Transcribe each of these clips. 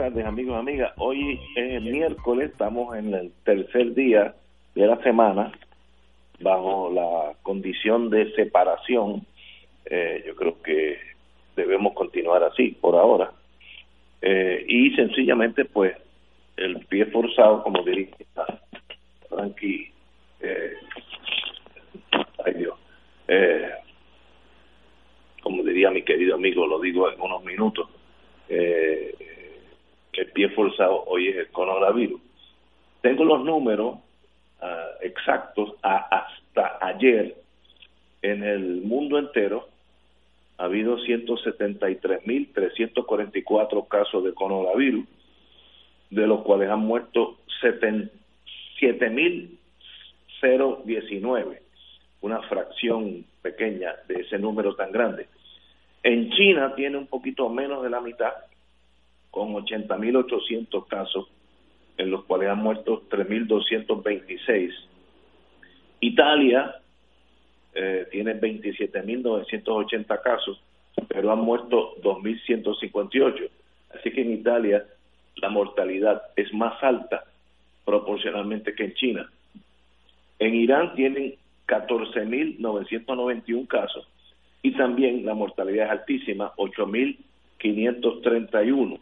Tardes amigos y amigas. Hoy es miércoles, estamos en el tercer día de la semana bajo la condición de separación. Eh, yo creo que debemos continuar así por ahora. Eh, y sencillamente pues el pie forzado, como diría Frankie, eh, ay Dios, eh, como diría mi querido amigo, lo digo en unos minutos, eh, el pie forzado hoy es el coronavirus. Tengo los números ah, exactos hasta ayer en el mundo entero ha habido 173.344 casos de coronavirus, de los cuales han muerto 7.019, una fracción pequeña de ese número tan grande. En China tiene un poquito menos de la mitad, con 80.800 casos, en los cuales han muerto 3.226. Italia eh, tiene 27.980 casos, pero han muerto 2.158. Así que en Italia la mortalidad es más alta proporcionalmente que en China. En Irán tienen 14.991 casos y también la mortalidad es altísima, 8.531,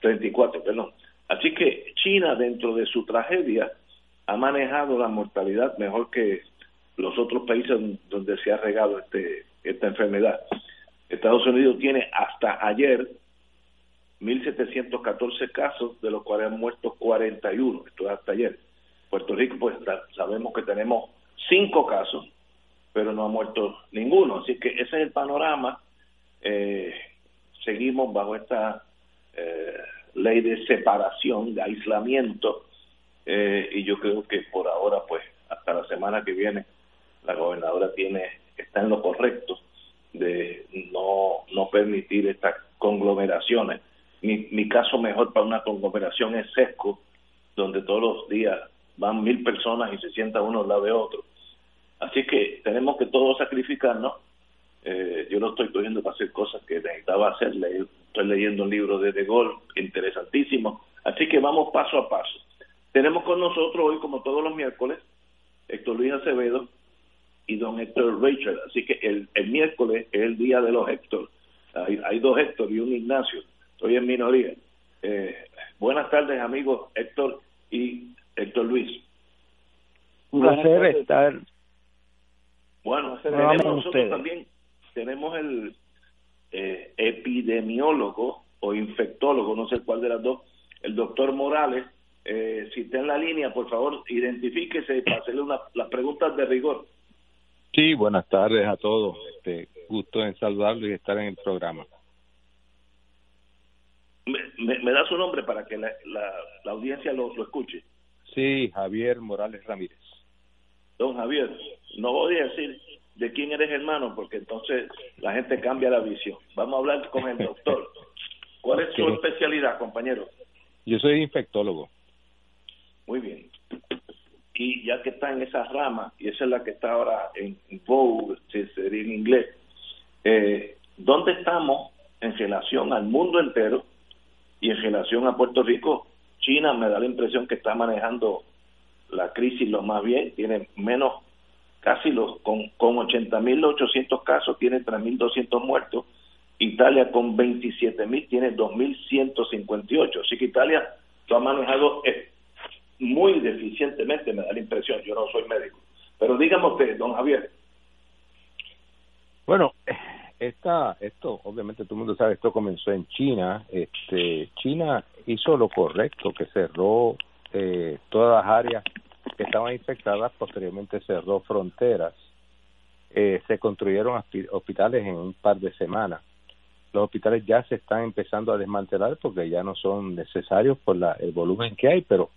34, perdón. Así que China dentro de su tragedia ha manejado la mortalidad mejor que los otros países donde se ha regado este esta enfermedad. Estados Unidos tiene hasta ayer 1.714 casos, de los cuales han muerto 41, esto es hasta ayer. Puerto Rico, pues sabemos que tenemos cinco casos, pero no ha muerto ninguno. Así que ese es el panorama. Eh, seguimos bajo esta eh, ley de separación, de aislamiento, eh, y yo creo que por ahora, pues, hasta la semana que viene, la gobernadora tiene está en lo correcto de no, no permitir estas conglomeraciones. Mi, mi caso mejor para una conglomeración es Sesco, donde todos los días van mil personas y se sientan uno al lado de otro. Así que tenemos que todos sacrificarnos. Eh, yo no estoy cogiendo para hacer cosas que necesitaba hacer. Estoy leyendo un libro de De Gaulle interesantísimo. Así que vamos paso a paso. Tenemos con nosotros hoy, como todos los miércoles, Héctor Luis Acevedo y don Héctor Rachel. Así que el, el miércoles es el día de los Héctor. Hay, hay dos Héctor y un Ignacio. Estoy en minoría. Eh, buenas tardes, amigos Héctor y Héctor Luis. Un placer estar. Bueno, tenemos nosotros también tenemos el eh, epidemiólogo o infectólogo, no sé cuál de las dos, el doctor Morales. Eh, si está en la línea, por favor, identifíquese para hacerle una, las preguntas de rigor. Sí, buenas tardes a todos. Este, gusto en saludarlos y estar en el programa. Me, me, da su nombre para que la, la, la audiencia lo, lo escuche. Sí, Javier Morales Ramírez. Don Javier, no voy a decir de quién eres hermano, porque entonces la gente cambia la visión. Vamos a hablar con el doctor. ¿Cuál es su especialidad, compañero? Yo soy infectólogo. Muy bien. Y ya que está en esa rama, y esa es la que está ahora en Vogue, si sería en inglés, eh, ¿dónde estamos en relación al mundo entero y en relación a Puerto Rico? China me da la impresión que está manejando la crisis lo más bien, tiene menos, casi los, con, con 80.800 casos, tiene 3.200 muertos. Italia con 27 mil tiene 2.158. Así que Italia lo ha manejado eh, muy deficientemente, me da la impresión. Yo no soy médico. Pero dígame usted, don Javier. Bueno, esta, esto, obviamente todo el mundo sabe, esto comenzó en China. Este, China hizo lo correcto, que cerró eh, todas las áreas estaban infectadas, posteriormente cerró fronteras. Eh, se construyeron hospitales en un par de semanas. Los hospitales ya se están empezando a desmantelar porque ya no son necesarios por la, el volumen que hay, pero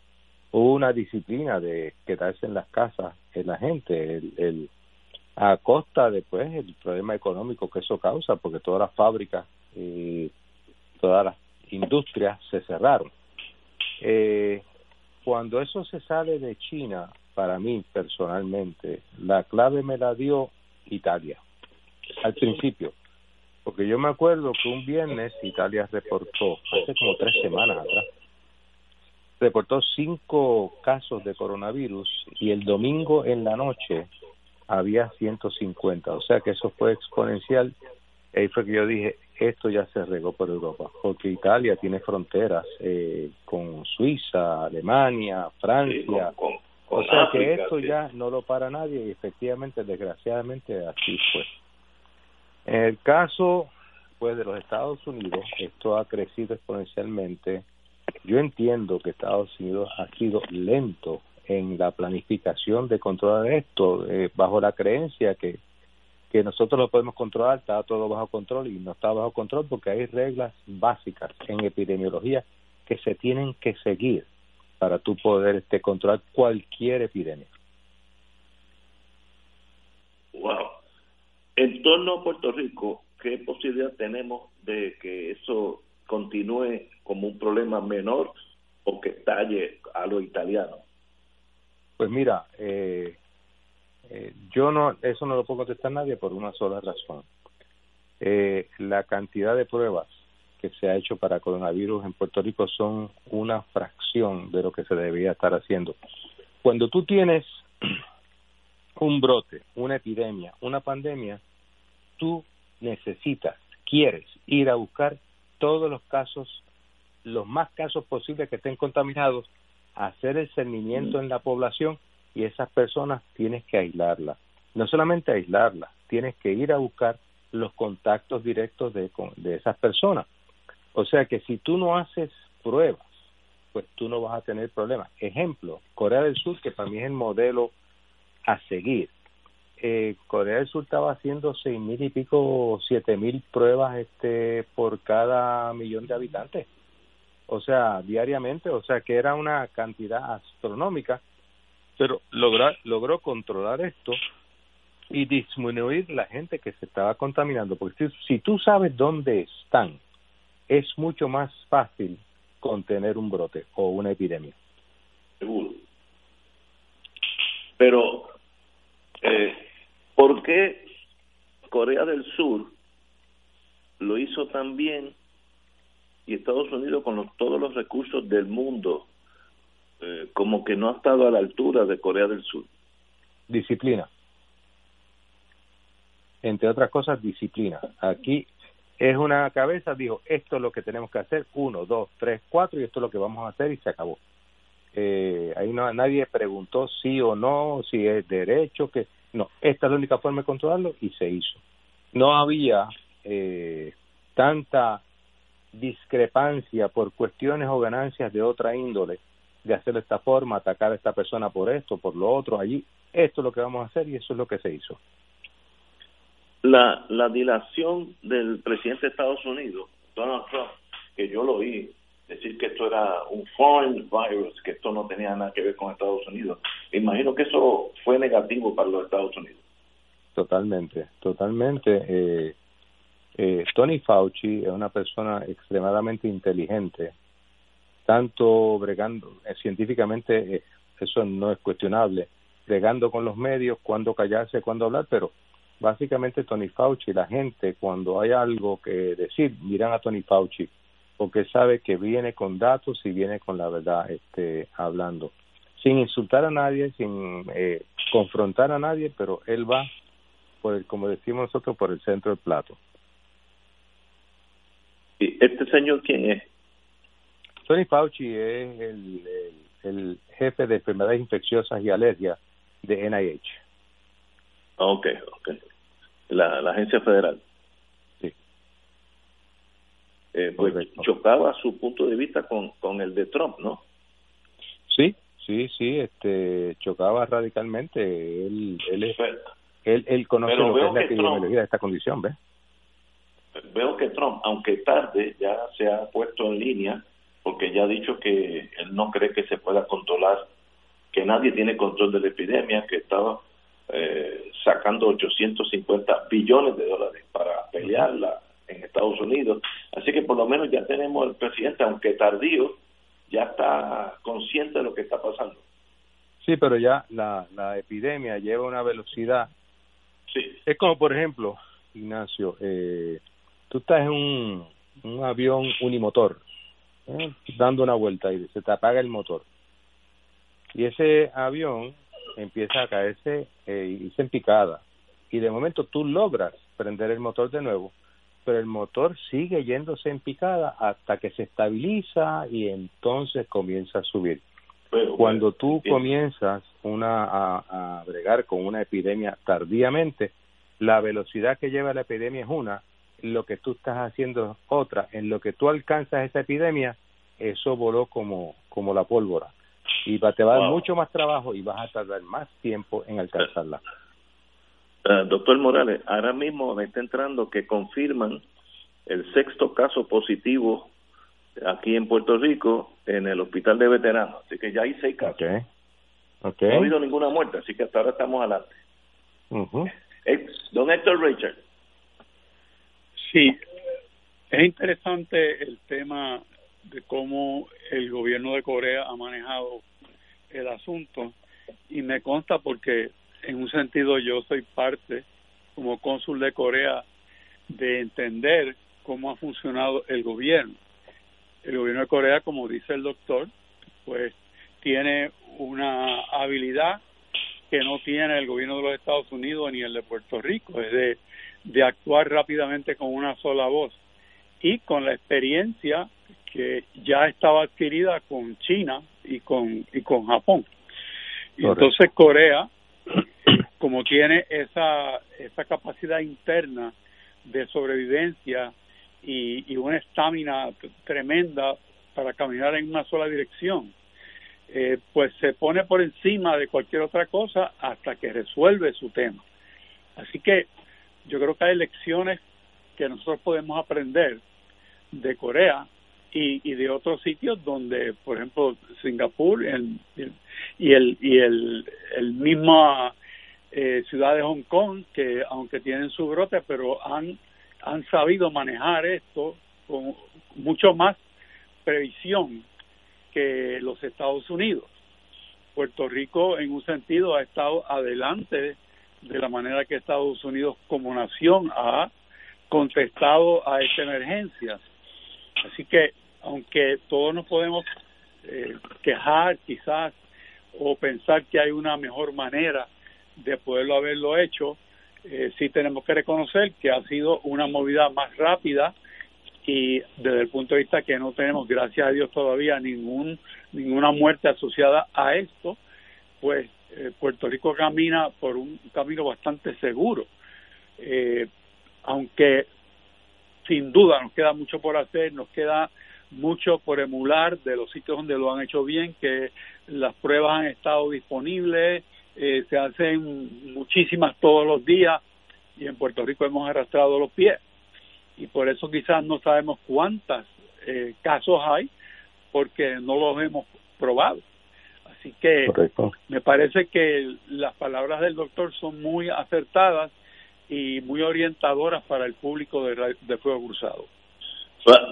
hubo una disciplina de quedarse en las casas en la gente, el, el a costa después pues, el problema económico que eso causa, porque todas las fábricas y todas las industrias se cerraron. Eh, cuando eso se sale de China, para mí personalmente, la clave me la dio Italia al principio, porque yo me acuerdo que un viernes Italia reportó, hace como tres semanas atrás, reportó cinco casos de coronavirus y el domingo en la noche había 150, o sea que eso fue exponencial. Ahí fue que yo dije, esto ya se regó por Europa, porque Italia tiene fronteras eh, con Suiza, Alemania, Francia, o sea que esto ya no lo para nadie y efectivamente, desgraciadamente, así fue. En el caso pues de los Estados Unidos, esto ha crecido exponencialmente. Yo entiendo que Estados Unidos ha sido lento en la planificación de controlar esto, eh, bajo la creencia que, que nosotros lo podemos controlar, está todo bajo control y no está bajo control porque hay reglas básicas en epidemiología que se tienen que seguir para tú poder este, controlar cualquier epidemia. Wow. En torno a Puerto Rico, ¿qué posibilidad tenemos de que eso continúe como un problema menor o que talle a lo italiano? Pues mira, eh, eh, yo no, eso no lo puedo contestar nadie por una sola razón. Eh, la cantidad de pruebas que se ha hecho para coronavirus en Puerto Rico son una fracción de lo que se debería estar haciendo. Cuando tú tienes un brote, una epidemia, una pandemia, tú necesitas, quieres ir a buscar todos los casos, los más casos posibles que estén contaminados hacer el cernimiento en la población y esas personas tienes que aislarlas. No solamente aislarlas, tienes que ir a buscar los contactos directos de, de esas personas. O sea que si tú no haces pruebas, pues tú no vas a tener problemas. Ejemplo, Corea del Sur, que para mí es el modelo a seguir. Eh, Corea del Sur estaba haciendo seis mil y pico, siete mil pruebas este por cada millón de habitantes o sea, diariamente, o sea que era una cantidad astronómica, pero lograr, logró controlar esto y disminuir la gente que se estaba contaminando, porque si, tú sabes dónde están, es mucho más fácil contener un brote o una epidemia. Seguro. Pero, eh, ¿por qué Corea del Sur lo hizo tan bien y Estados Unidos con todos los recursos del mundo eh, como que no ha estado a la altura de Corea del Sur. Disciplina. Entre otras cosas, disciplina. Aquí es una cabeza, dijo, esto es lo que tenemos que hacer, uno, dos, tres, cuatro, y esto es lo que vamos a hacer y se acabó. Eh, ahí no nadie preguntó sí o no, si es derecho, que no, esta es la única forma de controlarlo y se hizo. No había eh, tanta discrepancia por cuestiones o ganancias de otra índole, de hacer de esta forma, atacar a esta persona por esto, por lo otro, allí, esto es lo que vamos a hacer y eso es lo que se hizo. La, la dilación del presidente de Estados Unidos, Donald Trump, que yo lo oí decir que esto era un foreign virus, que esto no tenía nada que ver con Estados Unidos. imagino que eso fue negativo para los Estados Unidos. Totalmente, totalmente. Eh, eh, Tony Fauci es una persona extremadamente inteligente, tanto bregando, eh, científicamente eh, eso no es cuestionable, bregando con los medios, cuándo callarse, cuándo hablar, pero básicamente Tony Fauci, la gente cuando hay algo que decir, miran a Tony Fauci, porque sabe que viene con datos y viene con la verdad este, hablando, sin insultar a nadie, sin confrontar a nadie, pero él va, por el, como decimos nosotros, por el centro del plato. ¿Y este señor quién es? Tony Fauci es el, el, jefe de enfermedades infecciosas y alergias de NIH. Ok, ok. La, la agencia federal. Sí. Eh, pues chocaba su punto de vista con, con el de Trump, ¿no? Sí, sí, sí, este, chocaba radicalmente. Él, él, es, él, él conoce lo que es la epidemiología de esta condición, ¿ves? Veo que Trump, aunque tarde, ya se ha puesto en línea porque ya ha dicho que él no cree que se pueda controlar, que nadie tiene control de la epidemia, que estaba eh, sacando 850 billones de dólares para pelearla en Estados Unidos. Así que por lo menos ya tenemos el presidente, aunque tardío, ya está consciente de lo que está pasando. Sí, pero ya la, la epidemia lleva una velocidad. Sí. Es como, por ejemplo, Ignacio, eh, tú estás en un, un avión unimotor, eh, dando una vuelta y se te apaga el motor. Y ese avión empieza a caerse eh, y se picada. Y de momento tú logras prender el motor de nuevo, pero el motor sigue yéndose en picada hasta que se estabiliza y entonces comienza a subir. Cuando tú comienzas una, a, a bregar con una epidemia tardíamente, la velocidad que lleva la epidemia es una, lo que tú estás haciendo es otra. En lo que tú alcanzas esa epidemia, eso voló como, como la pólvora. Y va, te va a dar mucho más trabajo y vas a tardar más tiempo en alcanzarla. Uh, doctor Morales, ahora mismo me está entrando que confirman el sexto caso positivo aquí en Puerto Rico en el hospital de veteranos. Así que ya hay seis casos. Okay. No ha habido ninguna muerte, así que hasta ahora estamos adelante. Uh Don Héctor Richard. Sí, es interesante el tema de cómo el gobierno de Corea ha manejado el asunto y me consta porque en un sentido yo soy parte como cónsul de Corea de entender cómo ha funcionado el gobierno. El gobierno de Corea, como dice el doctor, pues tiene una habilidad que no tiene el gobierno de los Estados Unidos ni el de Puerto Rico, es de, de actuar rápidamente con una sola voz y con la experiencia que ya estaba adquirida con China y con y con Japón. Y entonces Corea, como tiene esa esa capacidad interna de sobrevivencia y, y una estamina tremenda para caminar en una sola dirección, eh, pues se pone por encima de cualquier otra cosa hasta que resuelve su tema. Así que yo creo que hay lecciones que nosotros podemos aprender de Corea y, y de otros sitios donde, por ejemplo, Singapur y el y el, el mismo eh, ciudad de Hong Kong que aunque tienen su brote pero han han sabido manejar esto con mucho más previsión que los Estados Unidos. Puerto Rico en un sentido ha estado adelante de la manera que Estados Unidos como nación ha contestado a esta emergencia. Así que, aunque todos nos podemos eh, quejar quizás o pensar que hay una mejor manera de poderlo haberlo hecho, eh, sí tenemos que reconocer que ha sido una movida más rápida y desde el punto de vista que no tenemos, gracias a Dios, todavía ningún ninguna muerte asociada a esto, pues eh, Puerto Rico camina por un camino bastante seguro. Eh, aunque sin duda nos queda mucho por hacer, nos queda mucho por emular de los sitios donde lo han hecho bien, que las pruebas han estado disponibles, eh, se hacen muchísimas todos los días y en Puerto Rico hemos arrastrado los pies y por eso quizás no sabemos cuántos eh, casos hay porque no los hemos probado. Así que me parece que las palabras del doctor son muy acertadas y muy orientadoras para el público de, de Fuego Cruzado.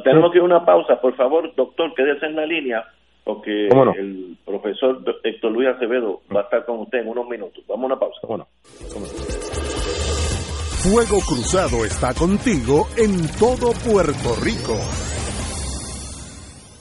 Tenemos que ir a una pausa, por favor, doctor, quédese en la línea, porque el profesor Héctor Luis Acevedo va a estar con usted en unos minutos. Vamos a una pausa. Bueno. Fuego Cruzado está contigo en todo Puerto Rico.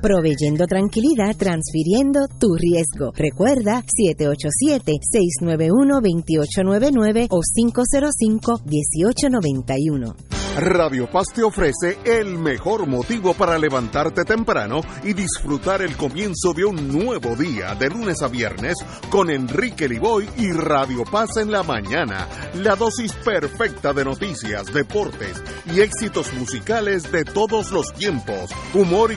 proveyendo tranquilidad, transfiriendo tu riesgo. Recuerda 787-691-2899 o 505-1891. Radio Paz te ofrece el mejor motivo para levantarte temprano y disfrutar el comienzo de un nuevo día de lunes a viernes con Enrique Liboy y Radio Paz en la mañana. La dosis perfecta de noticias, deportes y éxitos musicales de todos los tiempos, humor y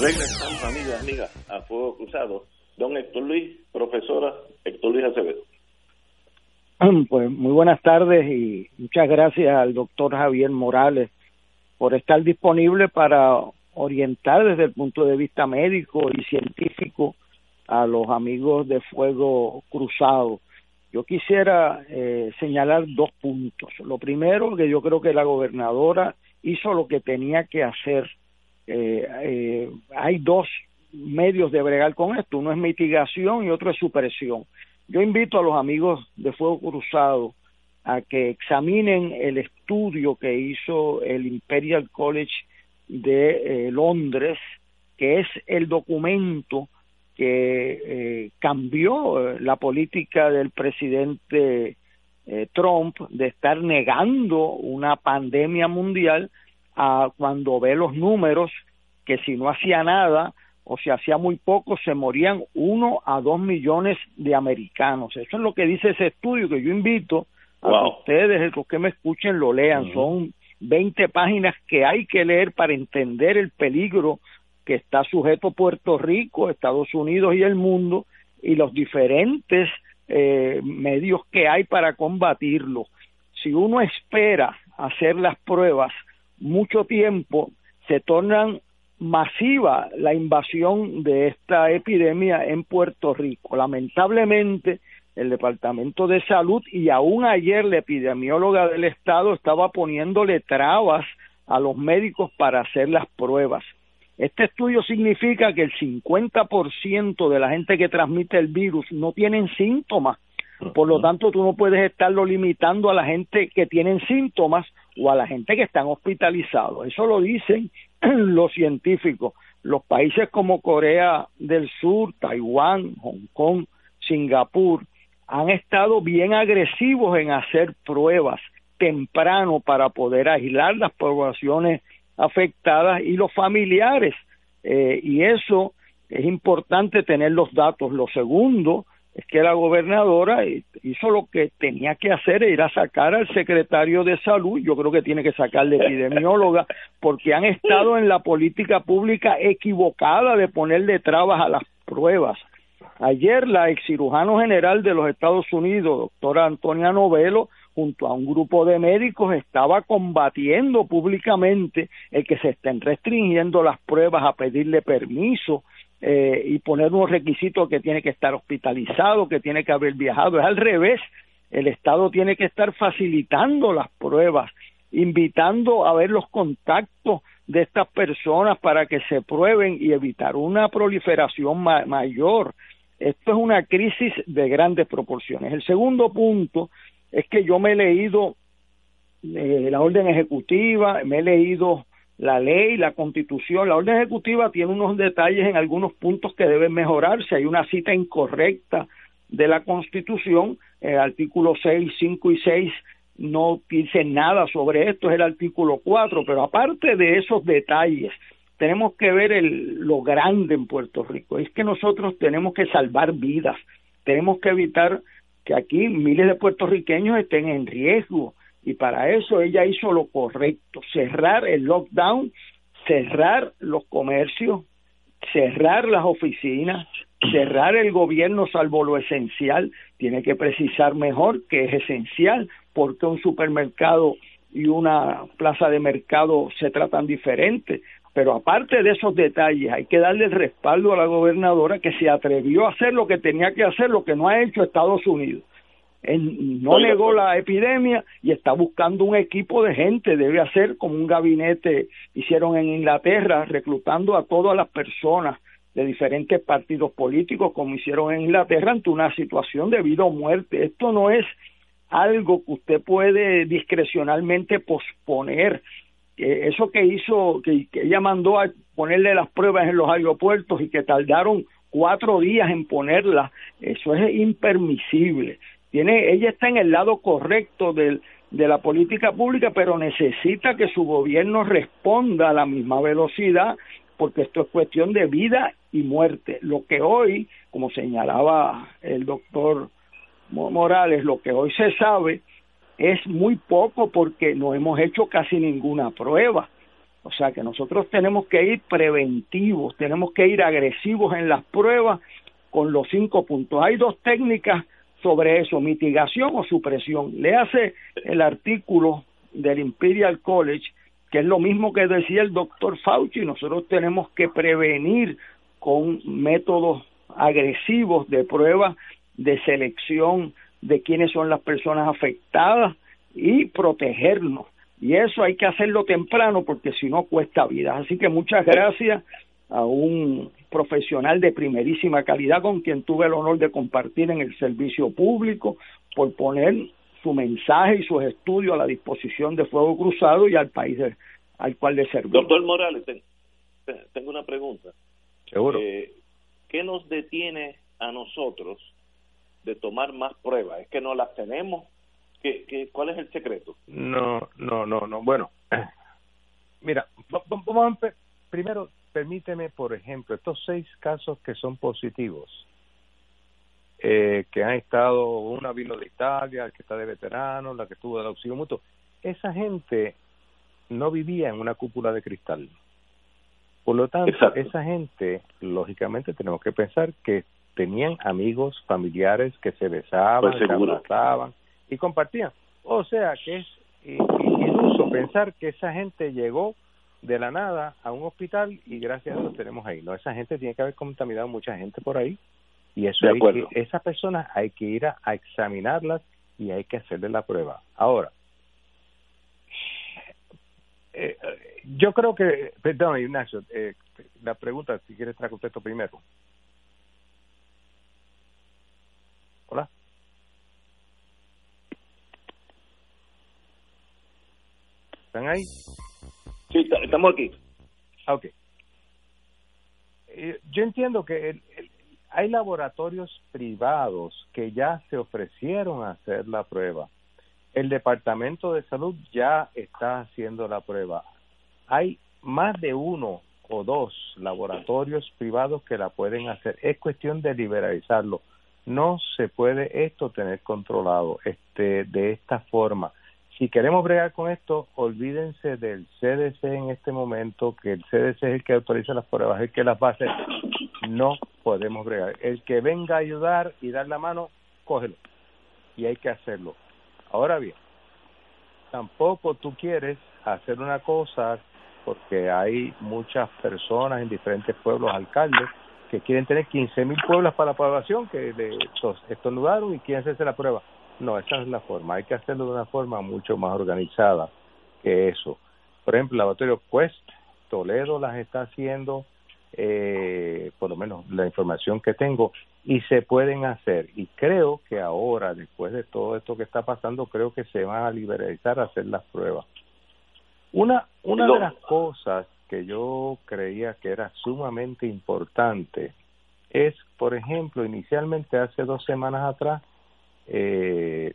Regresamos, amigas, amigas, a Fuego Cruzado. Don Héctor Luis, profesora Héctor Luis Acevedo. Pues muy buenas tardes y muchas gracias al doctor Javier Morales por estar disponible para orientar desde el punto de vista médico y científico a los amigos de Fuego Cruzado. Yo quisiera eh, señalar dos puntos. Lo primero, que yo creo que la gobernadora hizo lo que tenía que hacer. Eh, eh, hay dos medios de bregar con esto. Uno es mitigación y otro es supresión. Yo invito a los amigos de Fuego Cruzado a que examinen el estudio que hizo el Imperial College de eh, Londres, que es el documento que eh, cambió la política del presidente eh, Trump de estar negando una pandemia mundial a cuando ve los números que si no hacía nada o si hacía muy poco se morían uno a dos millones de americanos. Eso es lo que dice ese estudio que yo invito a ustedes, los que me escuchen, lo lean. Son 20 páginas que hay que leer para entender el peligro que está sujeto Puerto Rico, Estados Unidos y el mundo y los diferentes eh, medios que hay para combatirlo. Si uno espera hacer las pruebas mucho tiempo, se tornan masiva la invasión de esta epidemia en Puerto Rico. Lamentablemente, el Departamento de Salud y aún ayer la epidemióloga del Estado estaba poniéndole trabas a los médicos para hacer las pruebas. Este estudio significa que el 50% de la gente que transmite el virus no tienen síntomas. Por lo tanto, tú no puedes estarlo limitando a la gente que tienen síntomas o a la gente que están hospitalizados. Eso lo dicen los científicos. Los países como Corea del Sur, Taiwán, Hong Kong, Singapur, han estado bien agresivos en hacer pruebas temprano para poder aislar las poblaciones afectadas y los familiares. Eh, y eso es importante tener los datos. Lo segundo es que la gobernadora hizo lo que tenía que hacer, ir a sacar al secretario de salud, yo creo que tiene que sacar la epidemióloga, porque han estado en la política pública equivocada de ponerle trabas a las pruebas. Ayer la ex cirujano general de los Estados Unidos, doctora Antonia Novelo, junto a un grupo de médicos, estaba combatiendo públicamente el que se estén restringiendo las pruebas a pedirle permiso eh, y poner unos requisitos que tiene que estar hospitalizado, que tiene que haber viajado. Es al revés. El Estado tiene que estar facilitando las pruebas, invitando a ver los contactos de estas personas para que se prueben y evitar una proliferación mayor. Esto es una crisis de grandes proporciones. El segundo punto es que yo me he leído eh, la orden ejecutiva, me he leído la ley, la constitución. La orden ejecutiva tiene unos detalles en algunos puntos que deben mejorarse. Hay una cita incorrecta de la constitución, el artículo 6, 5 y 6 no dice nada sobre esto, es el artículo 4, pero aparte de esos detalles, tenemos que ver el, lo grande en Puerto Rico. Es que nosotros tenemos que salvar vidas, tenemos que evitar que aquí miles de puertorriqueños estén en riesgo y para eso ella hizo lo correcto, cerrar el lockdown, cerrar los comercios, cerrar las oficinas, cerrar el gobierno salvo lo esencial, tiene que precisar mejor que es esencial, porque un supermercado y una plaza de mercado se tratan diferentes. Pero aparte de esos detalles, hay que darle el respaldo a la gobernadora que se atrevió a hacer lo que tenía que hacer, lo que no ha hecho Estados Unidos. no negó pues. la epidemia y está buscando un equipo de gente, debe hacer como un gabinete hicieron en Inglaterra, reclutando a todas las personas de diferentes partidos políticos, como hicieron en Inglaterra, ante una situación de vida o muerte. Esto no es algo que usted puede discrecionalmente posponer. Eso que hizo, que, ella mandó a ponerle las pruebas en los aeropuertos y que tardaron cuatro días en ponerlas, eso es impermisible. Tiene, ella está en el lado correcto del, de la política pública, pero necesita que su gobierno responda a la misma velocidad, porque esto es cuestión de vida y muerte. Lo que hoy, como señalaba el doctor Morales, lo que hoy se sabe es muy poco porque no hemos hecho casi ninguna prueba. O sea que nosotros tenemos que ir preventivos, tenemos que ir agresivos en las pruebas con los cinco puntos. Hay dos técnicas sobre eso, mitigación o supresión. Le hace el artículo del Imperial College, que es lo mismo que decía el doctor Fauci, nosotros tenemos que prevenir con métodos agresivos de prueba de selección de quiénes son las personas afectadas y protegernos. Y eso hay que hacerlo temprano porque si no cuesta vida. Así que muchas gracias a un profesional de primerísima calidad con quien tuve el honor de compartir en el servicio público por poner su mensaje y sus estudios a la disposición de Fuego Cruzado y al país al cual le serví. Doctor Morales, tengo una pregunta. Seguro. Eh, ¿Qué nos detiene a nosotros de tomar más pruebas? ¿Es que no las tenemos? ¿Qué, qué, cuál es el secreto? No, no, no, no. Bueno, mira, vamos a primero, permíteme, por ejemplo, estos seis casos que son positivos, eh, que han estado, una vino de Italia, que está de veterano, la que estuvo del auxilio mutuo, esa gente no vivía en una cúpula de cristal. Por lo tanto, esa gente, lógicamente, tenemos que pensar que tenían amigos, familiares que se besaban, pues se abrazaban y compartían. O sea que es iluso pensar que esa gente llegó de la nada a un hospital y gracias a Dios tenemos ahí. No, esa gente tiene que haber contaminado mucha gente por ahí y eso hay que, esas personas hay que ir a, examinarlas y hay que hacerle la prueba. Ahora, eh, yo creo que, perdón, Ignacio, eh, la pregunta, si quieres traer usted primero. Hola. ¿Están ahí? Sí, estamos aquí. Ah, ok. Eh, yo entiendo que hay laboratorios privados que ya se ofrecieron a hacer la prueba. El Departamento de Salud ya está haciendo la prueba. Hay más de uno o dos laboratorios privados que la pueden hacer. Es cuestión de liberalizarlo no se puede esto tener controlado este de esta forma. Si queremos bregar con esto, olvídense del CDC en este momento, que el CDC es el que autoriza las pruebas, el que las va a hacer. No podemos bregar. El que venga a ayudar y dar la mano, cógelo. Y hay que hacerlo. Ahora bien, tampoco tú quieres hacer una cosa porque hay muchas personas en diferentes pueblos, alcaldes, que quieren tener 15 mil pueblos para la población que de, estornudaron y quieren hacerse la prueba. No, esa no es la forma. Hay que hacerlo de una forma mucho más organizada que eso. Por ejemplo, el laboratorio Quest, Toledo las está haciendo, eh, por lo menos la información que tengo, y se pueden hacer. Y creo que ahora, después de todo esto que está pasando, creo que se van a liberalizar a hacer las pruebas. Una, una de las cosas que yo creía que era sumamente importante es, por ejemplo, inicialmente hace dos semanas atrás, eh,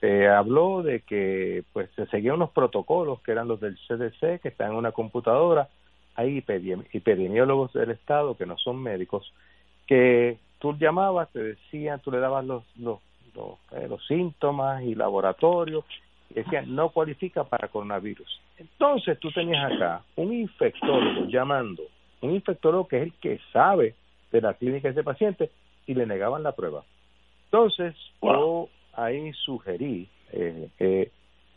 se habló de que pues se seguían unos protocolos que eran los del CDC, que están en una computadora, hay epidemiólogos del Estado que no son médicos, que tú llamabas, te decían, tú le dabas los, los, los, eh, los síntomas y laboratorios, y decían, no cualifica para coronavirus. Entonces tú tenías acá un infectólogo llamando, un infectólogo que es el que sabe de la clínica de ese paciente, y le negaban la prueba. Entonces, yo ahí sugerí eh,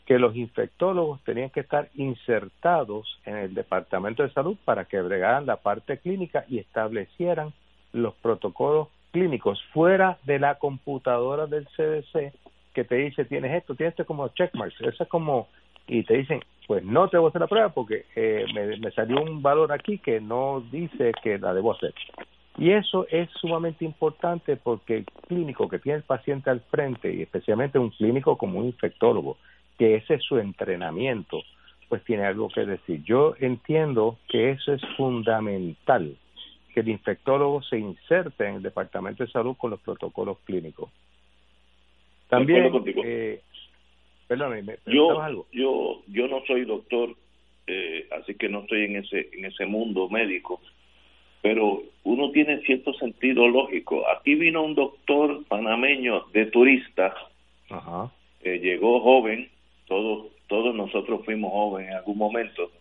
que los infectólogos tenían que estar insertados en el Departamento de Salud para que bregaran la parte clínica y establecieran los protocolos clínicos fuera de la computadora del CDC que te dice tienes esto, tienes esto como checkmarks, eso es como y te dicen pues no te voy a hacer la prueba porque eh, me, me salió un valor aquí que no dice que la debo hacer. Y eso es sumamente importante porque el clínico que tiene el paciente al frente, y especialmente un clínico como un infectólogo, que ese es su entrenamiento, pues tiene algo que decir. Yo entiendo que eso es fundamental, que el infectólogo se inserte en el Departamento de Salud con los protocolos clínicos. También, eh, perdóname, yo, algo? yo, yo no soy doctor, eh, así que no estoy en ese, en ese mundo médico, pero uno tiene cierto sentido lógico. Aquí vino un doctor panameño de turista, llegó joven, todos todos nosotros fuimos jóvenes en algún momento,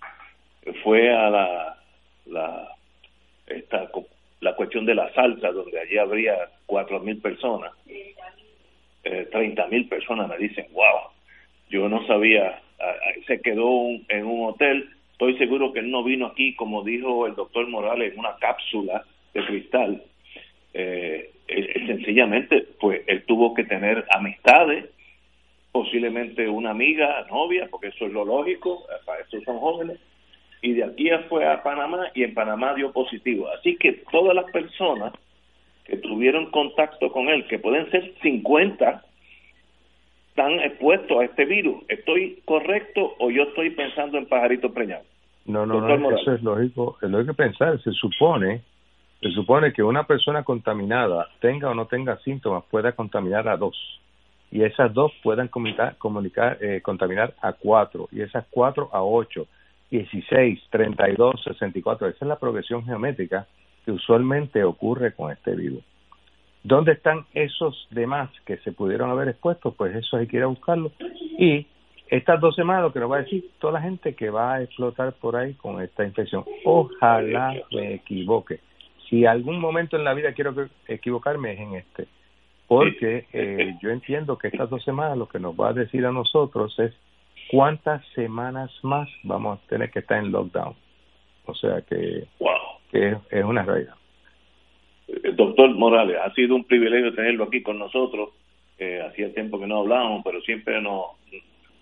fue a la la esta la cuestión de la salsa donde allí habría cuatro mil personas, eh, treinta mil personas me dicen, wow, yo no sabía, se quedó en un hotel Estoy seguro que él no vino aquí, como dijo el doctor Morales, en una cápsula de cristal. Eh, sencillamente, pues él tuvo que tener amistades, posiblemente una amiga, novia, porque eso es lo lógico, para eso son jóvenes, y de aquí fue a Panamá y en Panamá dio positivo. Así que todas las personas que tuvieron contacto con él, que pueden ser 50, están expuestos a este virus. ¿Estoy correcto o yo estoy pensando en pajarito preñado? No, no, no, eso es lógico, es lógico pensar. Se supone, se supone que una persona contaminada, tenga o no tenga síntomas, pueda contaminar a dos. Y esas dos puedan comunicar, comunicar eh, contaminar a cuatro. Y esas cuatro a ocho. 16, 32, 64. Esa es la progresión geométrica que usualmente ocurre con este virus. ¿Dónde están esos demás que se pudieron haber expuesto? Pues eso hay que ir a buscarlo. Y estas dos semanas lo que nos va a decir toda la gente que va a explotar por ahí con esta infección. Ojalá me equivoque. Si algún momento en la vida quiero equivocarme es en este. Porque eh, yo entiendo que estas dos semanas lo que nos va a decir a nosotros es cuántas semanas más vamos a tener que estar en lockdown. O sea que, que es una realidad. Eh, doctor Morales, ha sido un privilegio tenerlo aquí con nosotros. Eh, hacía tiempo que no hablábamos, pero siempre nos,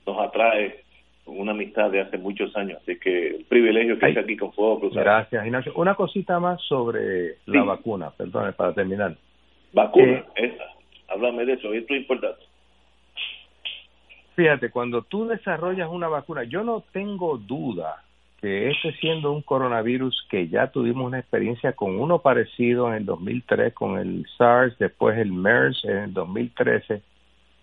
nos atrae una amistad de hace muchos años. Así que un privilegio que esté aquí con Fuego Cruzado. Gracias, Ignacio. Una cosita más sobre la vacuna, perdón, para terminar. Vacuna, eh, esa. Háblame de eso, esto es importante. Fíjate, cuando tú desarrollas una vacuna, yo no tengo duda que este siendo un coronavirus que ya tuvimos una experiencia con uno parecido en el 2003 con el SARS, después el MERS en el 2013,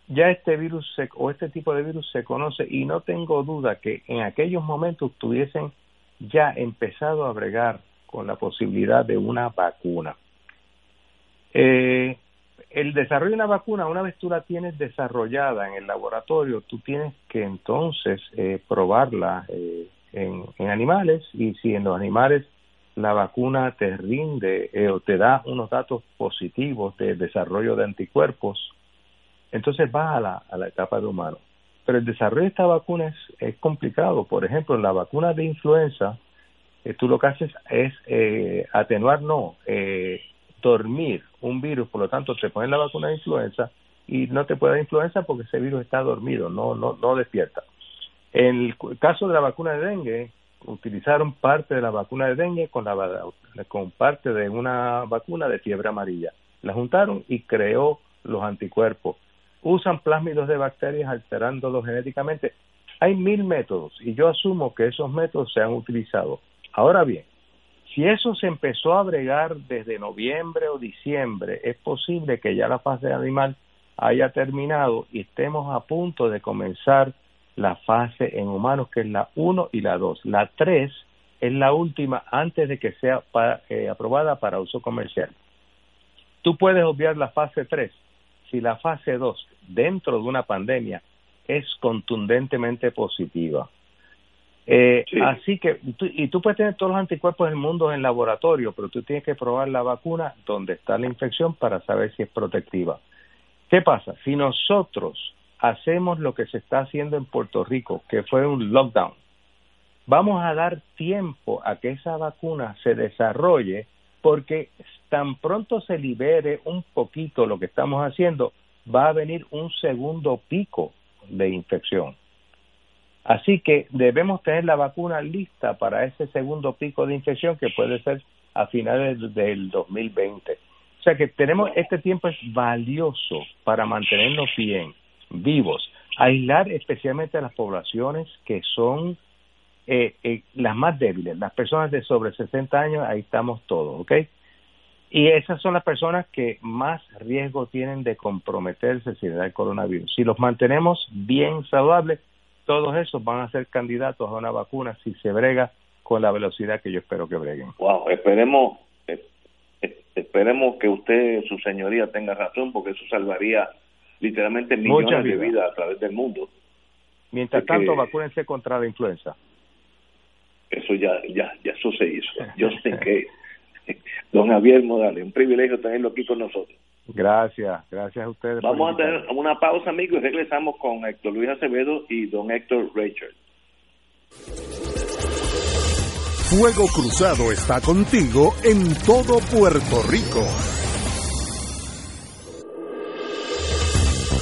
ya este virus o este tipo de virus se conoce y no tengo duda que en aquellos momentos tuviesen ya empezado a bregar con la posibilidad de una vacuna. Eh, el desarrollo de una vacuna, una vez tú la tienes desarrollada en el laboratorio, tú tienes que entonces eh, probarla eh, en, animales y si en los animales la vacuna te rinde eh, o te da unos datos positivos de desarrollo de anticuerpos, entonces vas a la, a la etapa de humano. Pero el desarrollo de esta vacuna es, es complicado. Por ejemplo, la vacuna de influenza, eh, tú lo que haces es eh, atenuar, no, dormir un virus, por lo tanto te ponen la vacuna de influenza y no te puede dar influenza porque ese virus está dormido, no, no, no despierta. En el caso de la vacuna de dengue, utilizaron parte de la vacuna de dengue con, la, con parte de una vacuna de fiebre amarilla. La juntaron y creó los anticuerpos. Usan plásmidos de bacterias alterándolos genéticamente. Hay mil métodos y yo asumo que esos métodos se han utilizado. Ahora bien, si eso se empezó a bregar desde noviembre o diciembre, es posible que ya la fase animal haya terminado y estemos a punto de comenzar la fase en humanos, que es la 1 y la 2. La 3 es la última antes de que sea eh, aprobada para uso comercial. Tú puedes obviar la fase 3 si la fase 2 dentro de una pandemia es contundentemente positiva. Eh, Así que, y tú puedes tener todos los anticuerpos del mundo en laboratorio, pero tú tienes que probar la vacuna donde está la infección para saber si es protectiva. ¿Qué pasa? Si nosotros hacemos lo que se está haciendo en Puerto Rico, que fue un lockdown, vamos a dar tiempo a que esa vacuna se desarrolle porque tan pronto se libere un poquito lo que estamos haciendo, va a venir un segundo pico de infección. Así que debemos tener la vacuna lista para ese segundo pico de infección que puede ser a finales del 2020. O sea que tenemos este tiempo es valioso para mantenernos bien vivos, aislar especialmente a las poblaciones que son eh, eh, las más débiles, las personas de sobre 60 años, ahí estamos todos, ¿ok? Y esas son las personas que más riesgo tienen de comprometerse si le da el coronavirus. Si los mantenemos bien saludables, todos esos van a ser candidatos a una vacuna si se brega con la velocidad que yo espero que breguen. Wow, esperemos, eh, esperemos que usted, su señoría, tenga razón, porque eso salvaría literalmente millones de vidas a través del mundo. Mientras tanto, vacúnense contra la influenza. Eso ya, ya, ya eso se hizo. Yo sé que, don Javier Modales, un privilegio tenerlo aquí con nosotros. Gracias, gracias a ustedes. Vamos a tener una pausa, amigos, y regresamos con Héctor Luis Acevedo y don Héctor Richard. Fuego Cruzado está contigo en todo Puerto Rico.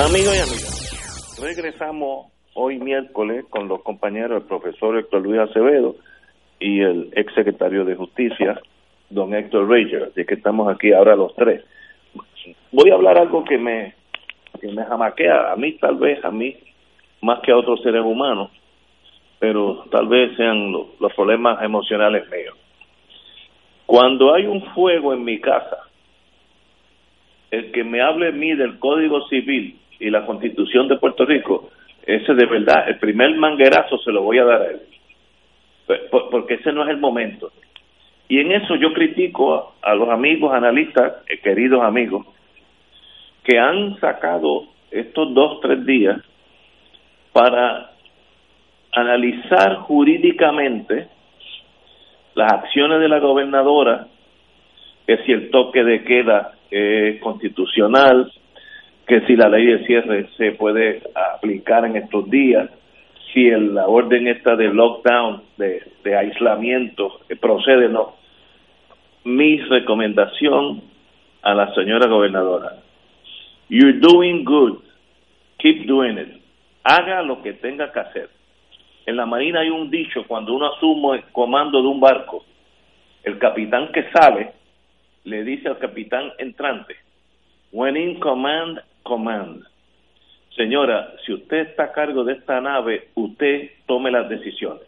Amigos y amigas, regresamos hoy miércoles con los compañeros, el profesor Héctor Luis Acevedo y el ex secretario de Justicia, don Héctor Rager, así que estamos aquí ahora los tres. Voy a hablar algo que me, que me jamaquea a mí, tal vez a mí, más que a otros seres humanos, pero tal vez sean los, los problemas emocionales míos. Cuando hay un fuego en mi casa, el que me hable a mí del Código Civil y la constitución de Puerto Rico, ese de verdad, el primer manguerazo se lo voy a dar a él, porque ese no es el momento. Y en eso yo critico a los amigos analistas, eh, queridos amigos, que han sacado estos dos, tres días para analizar jurídicamente las acciones de la gobernadora, que si el toque de queda es constitucional, que si la ley de cierre se puede aplicar en estos días, si la orden esta de lockdown, de, aislamiento, procede o no. Mi recomendación a la señora gobernadora, you're doing good, keep doing it, haga lo que tenga que hacer en la Marina hay un dicho, cuando uno asume el comando de un barco, el capitán que sale le dice al capitán entrante, when in command, command. Señora, si usted está a cargo de esta nave, usted tome las decisiones.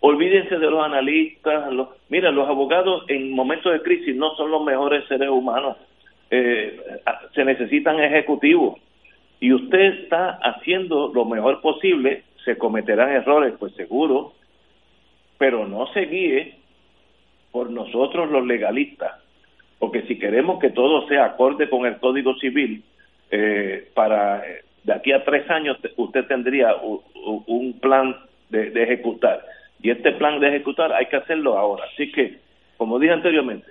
Olvídense de los analistas, los, mira, los abogados en momentos de crisis no son los mejores seres humanos, eh, se necesitan ejecutivos y usted está haciendo lo mejor posible se cometerán errores, pues seguro, pero no se guíe por nosotros los legalistas, porque si queremos que todo sea acorde con el Código Civil, eh, para eh, de aquí a tres años usted tendría un, plan de, ejecutar. Y este plan de ejecutar hay que hacerlo ahora. Así que, como dije anteriormente,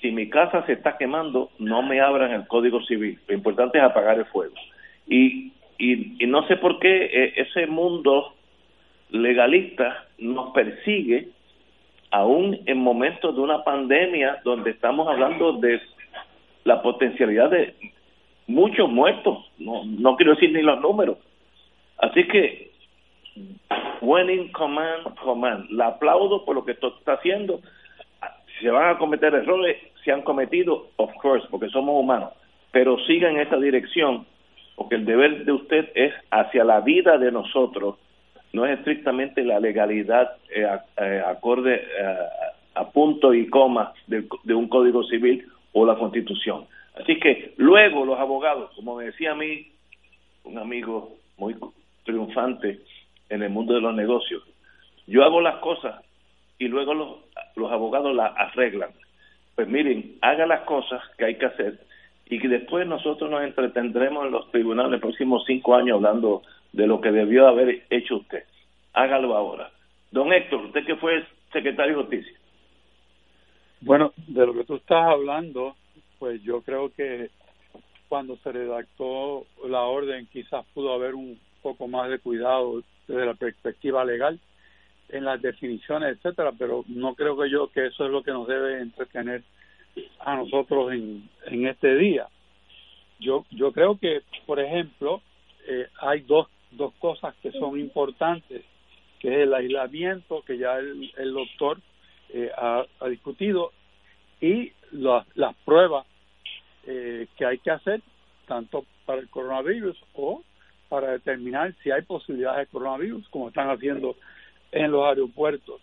si mi casa se está quemando, no me abran el Código Civil. Lo importante es apagar el fuego. Y y, no sé por qué eh, ese mundo legalista nos persigue aún en momentos de una pandemia donde estamos hablando de la potencialidad de muchos muertos, no, no quiero decir ni los números. Así que, winning command, command, la aplaudo por lo que está haciendo. Si se van a cometer errores, se han cometido, of course, porque somos humanos, pero sigan en esa dirección porque el deber de usted es hacia la vida de nosotros, no es estrictamente la legalidad eh, eh, acorde eh, a punto y coma de, un código civil o la constitución. Así que luego los abogados, como me decía a mí un amigo muy triunfante en el mundo de los negocios, yo hago las cosas y luego los, abogados las arreglan. Pues miren, haga las cosas que hay que hacer y que después nosotros nos entretendremos en los tribunales los próximos cinco años hablando de lo que debió haber hecho usted. Hágalo ahora. Don Héctor, usted que fue secretario de Justicia. Bueno, de lo que tú estás hablando, pues yo creo que cuando se redactó la orden quizás pudo haber un poco más de cuidado desde la perspectiva legal en las definiciones, etcétera, pero no creo que yo que eso es lo que nos debe entretener a nosotros en, en este día. Yo, yo creo que, por ejemplo, eh, hay dos, dos cosas que son importantes, que es el aislamiento, que ya el, doctor eh, ha, discutido, y las pruebas eh, que hay que hacer, tanto para el coronavirus o para determinar si hay posibilidades de coronavirus, como están haciendo en los aeropuertos.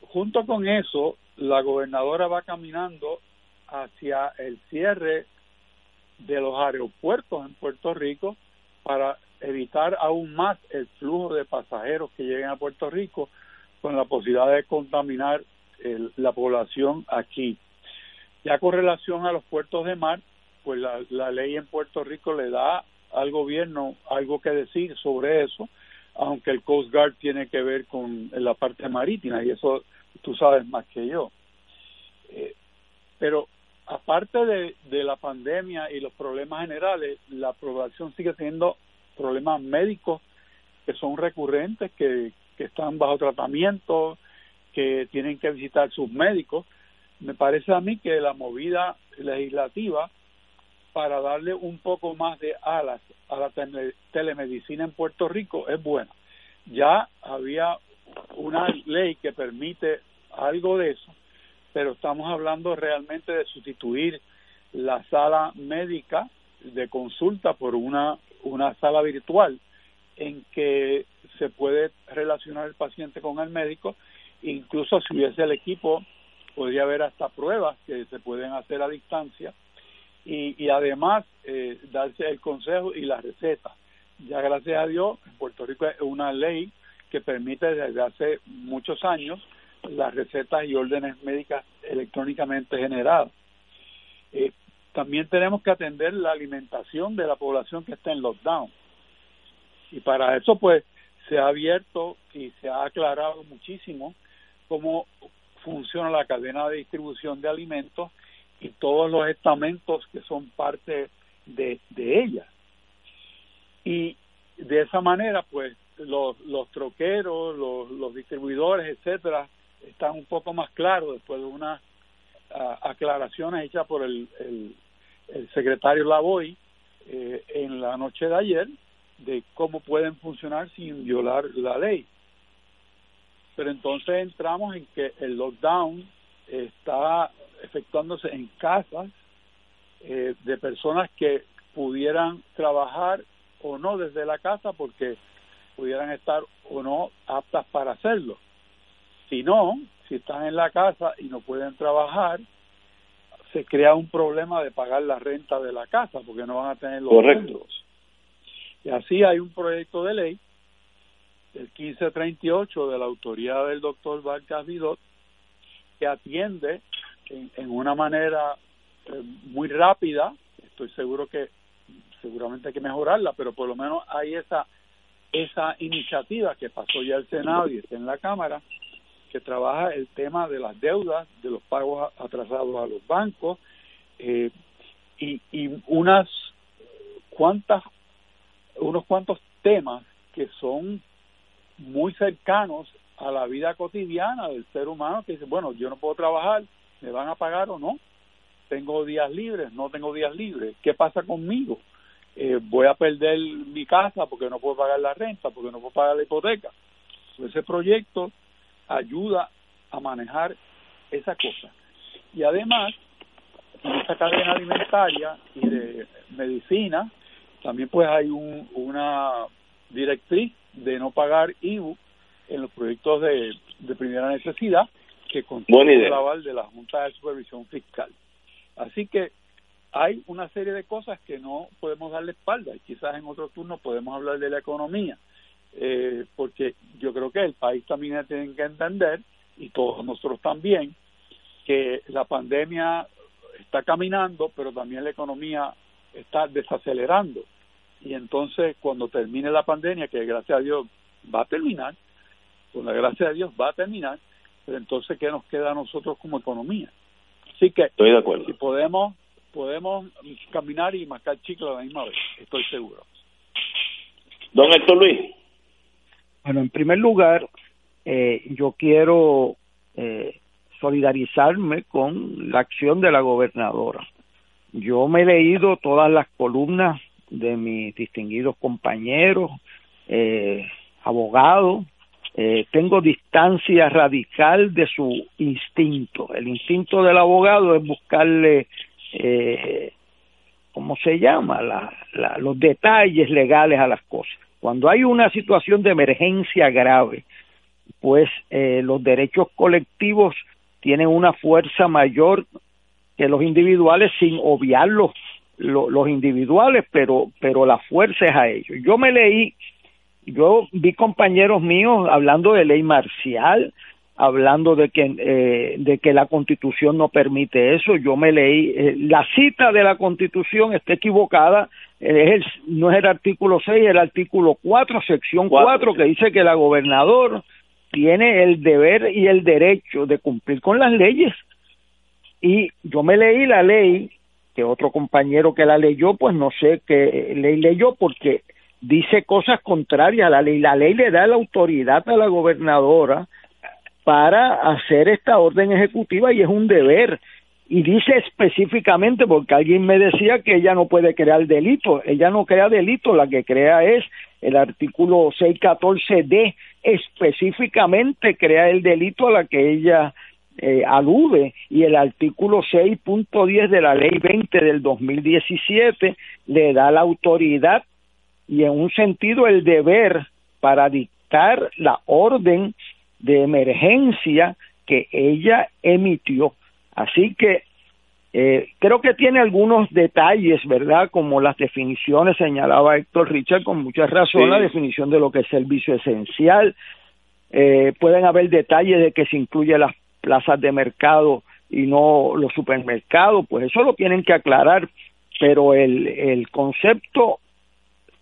Junto con eso, la gobernadora va caminando hacia el cierre de los aeropuertos en Puerto Rico para evitar aún más el flujo de pasajeros que lleguen a Puerto Rico con la posibilidad de contaminar la población aquí. Ya con relación a los puertos de mar, pues la, la ley en Puerto Rico le da al gobierno algo que decir sobre eso, aunque el Coast Guard tiene que ver con la parte marítima y eso tú sabes más que yo. Eh, pero aparte de, la pandemia y los problemas generales, la población sigue teniendo problemas médicos que son recurrentes, que están bajo tratamiento, que tienen que visitar sus médicos. Me parece a mí que la movida legislativa para darle un poco más de alas a la telemedicina en Puerto Rico es buena. Ya había una ley que permite algo de eso, pero estamos hablando realmente de sustituir la sala médica de consulta por una, una sala virtual en que se puede relacionar el paciente con el médico, incluso si hubiese el equipo, podría haber hasta pruebas que se pueden hacer a distancia y, y además eh, darse el consejo y la receta. Ya gracias a Dios, en Puerto Rico es una ley que permite desde hace muchos años las recetas y órdenes médicas electrónicamente generadas. Eh, también tenemos que atender la alimentación de la población que está en lockdown. Y para eso, pues, se ha abierto y se ha aclarado muchísimo cómo funciona la cadena de distribución de alimentos y todos los estamentos que son parte de, ella. Y de esa manera, pues, los, los troqueros, los, los distribuidores, etcétera, están un poco más claros después de unas uh, aclaraciones hechas por el, el, el secretario Lavoy eh, en la noche de ayer de cómo pueden funcionar sin violar la ley. Pero entonces entramos en que el lockdown está efectuándose en casas eh, de personas que pudieran trabajar o no desde la casa porque pudieran estar o no aptas para hacerlo. Si no, si están en la casa y no pueden trabajar, se crea un problema de pagar la renta de la casa porque no van a tener los fondos. Y así hay un proyecto de ley, el 1538 de la autoridad del doctor Vargas Vidot, que atiende en, una manera eh, muy rápida, estoy seguro que seguramente hay que mejorarla, pero por lo menos hay esa esa iniciativa que pasó ya al Senado y está en la Cámara, que trabaja el tema de las deudas, de los pagos atrasados a los bancos eh, y, y unas cuantas unos cuantos temas que son muy cercanos a la vida cotidiana del ser humano que dice, bueno, yo no puedo trabajar, ¿me van a pagar o no? Tengo días libres, no tengo días libres, ¿qué pasa conmigo? Eh, voy a perder mi casa porque no puedo pagar la renta, porque no puedo pagar la hipoteca. Pues ese proyecto ayuda a manejar esa cosa. Y además, en esa cadena alimentaria y de medicina, también pues hay un, una directriz de no pagar IBU en los proyectos de, de primera necesidad que contiene el aval de la Junta de Supervisión Fiscal. Así que hay una serie de cosas que no podemos darle espalda y quizás en otro turno podemos hablar de la economía, eh, porque yo creo que el país también tiene que entender, y todos nosotros también, que la pandemia está caminando, pero también la economía está desacelerando. Y entonces, cuando termine la pandemia, que gracias a Dios va a terminar, con la gracia de Dios va a terminar, pero entonces, ¿qué nos queda a nosotros como economía? Así que, Estoy de acuerdo. si podemos podemos caminar y marcar chicle a la misma vez, estoy seguro. Don Héctor Luis. Bueno, en primer lugar, eh, yo quiero eh, solidarizarme con la acción de la gobernadora. Yo me he leído todas las columnas de mis distinguidos compañeros, eh, abogados, eh, tengo distancia radical de su instinto. El instinto del abogado es buscarle, eh, ¿cómo se llama? La, la, los detalles legales a las cosas. Cuando hay una situación de emergencia grave, pues eh, los derechos colectivos tienen una fuerza mayor que los individuales sin obviar los, los, los individuales, pero, pero la fuerza es a ellos. Yo me leí yo vi compañeros míos hablando de ley marcial, hablando de que eh, de que la Constitución no permite eso. Yo me leí eh, la cita de la Constitución está equivocada. Eh, es el, no es el artículo 6, es el artículo 4, sección 4, que dice que la gobernador tiene el deber y el derecho de cumplir con las leyes. Y yo me leí la ley que otro compañero que la leyó, pues no sé qué ley leyó porque dice cosas contrarias a la ley. La ley le da la autoridad a la gobernadora para hacer esta orden ejecutiva y es un deber. Y dice específicamente, porque alguien me decía que ella no puede crear delito, ella no crea delito, la que crea es el artículo 614D, específicamente crea el delito a la que ella eh, alude y el artículo 6.10 de la ley 20 del 2017 le da la autoridad y en un sentido el deber para dictar la orden de emergencia que ella emitió. Así que Eh, creo que tiene algunos detalles, ¿verdad? Como las definiciones, señalaba Héctor Richard con mucha razón, la definición de lo que es servicio esencial. Eh, pueden haber detalles de que se incluye las plazas de mercado y no los supermercados, pues eso lo tienen que aclarar, pero el, el concepto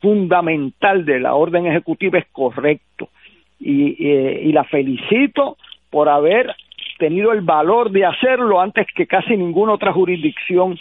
fundamental de la orden ejecutiva es correcto y, y la felicito por haber tenido el valor de hacerlo antes que casi ninguna otra jurisdicción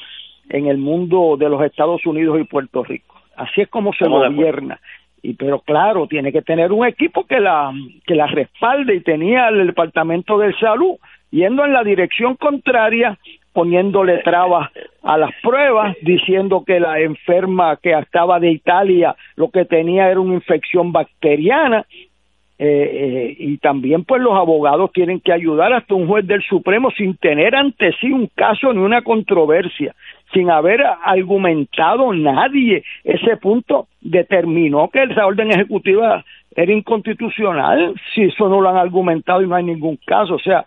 en el mundo de los Estados Unidos y Puerto Rico. Así es como se gobierna. Y pero claro, tiene que tener un equipo que la que la respalde y tenía el Departamento de Salud yendo en la dirección contraria poniéndole trabas a las pruebas, diciendo que la enferma que estaba de Italia lo que tenía era una infección bacteriana. Eh, eh, y también pues los abogados tienen que ayudar hasta un juez del Supremo sin tener ante sí un caso ni una controversia, sin haber argumentado nadie. Ese punto determinó que esa orden ejecutiva era inconstitucional, si eso no lo han argumentado y no hay ningún caso, o sea,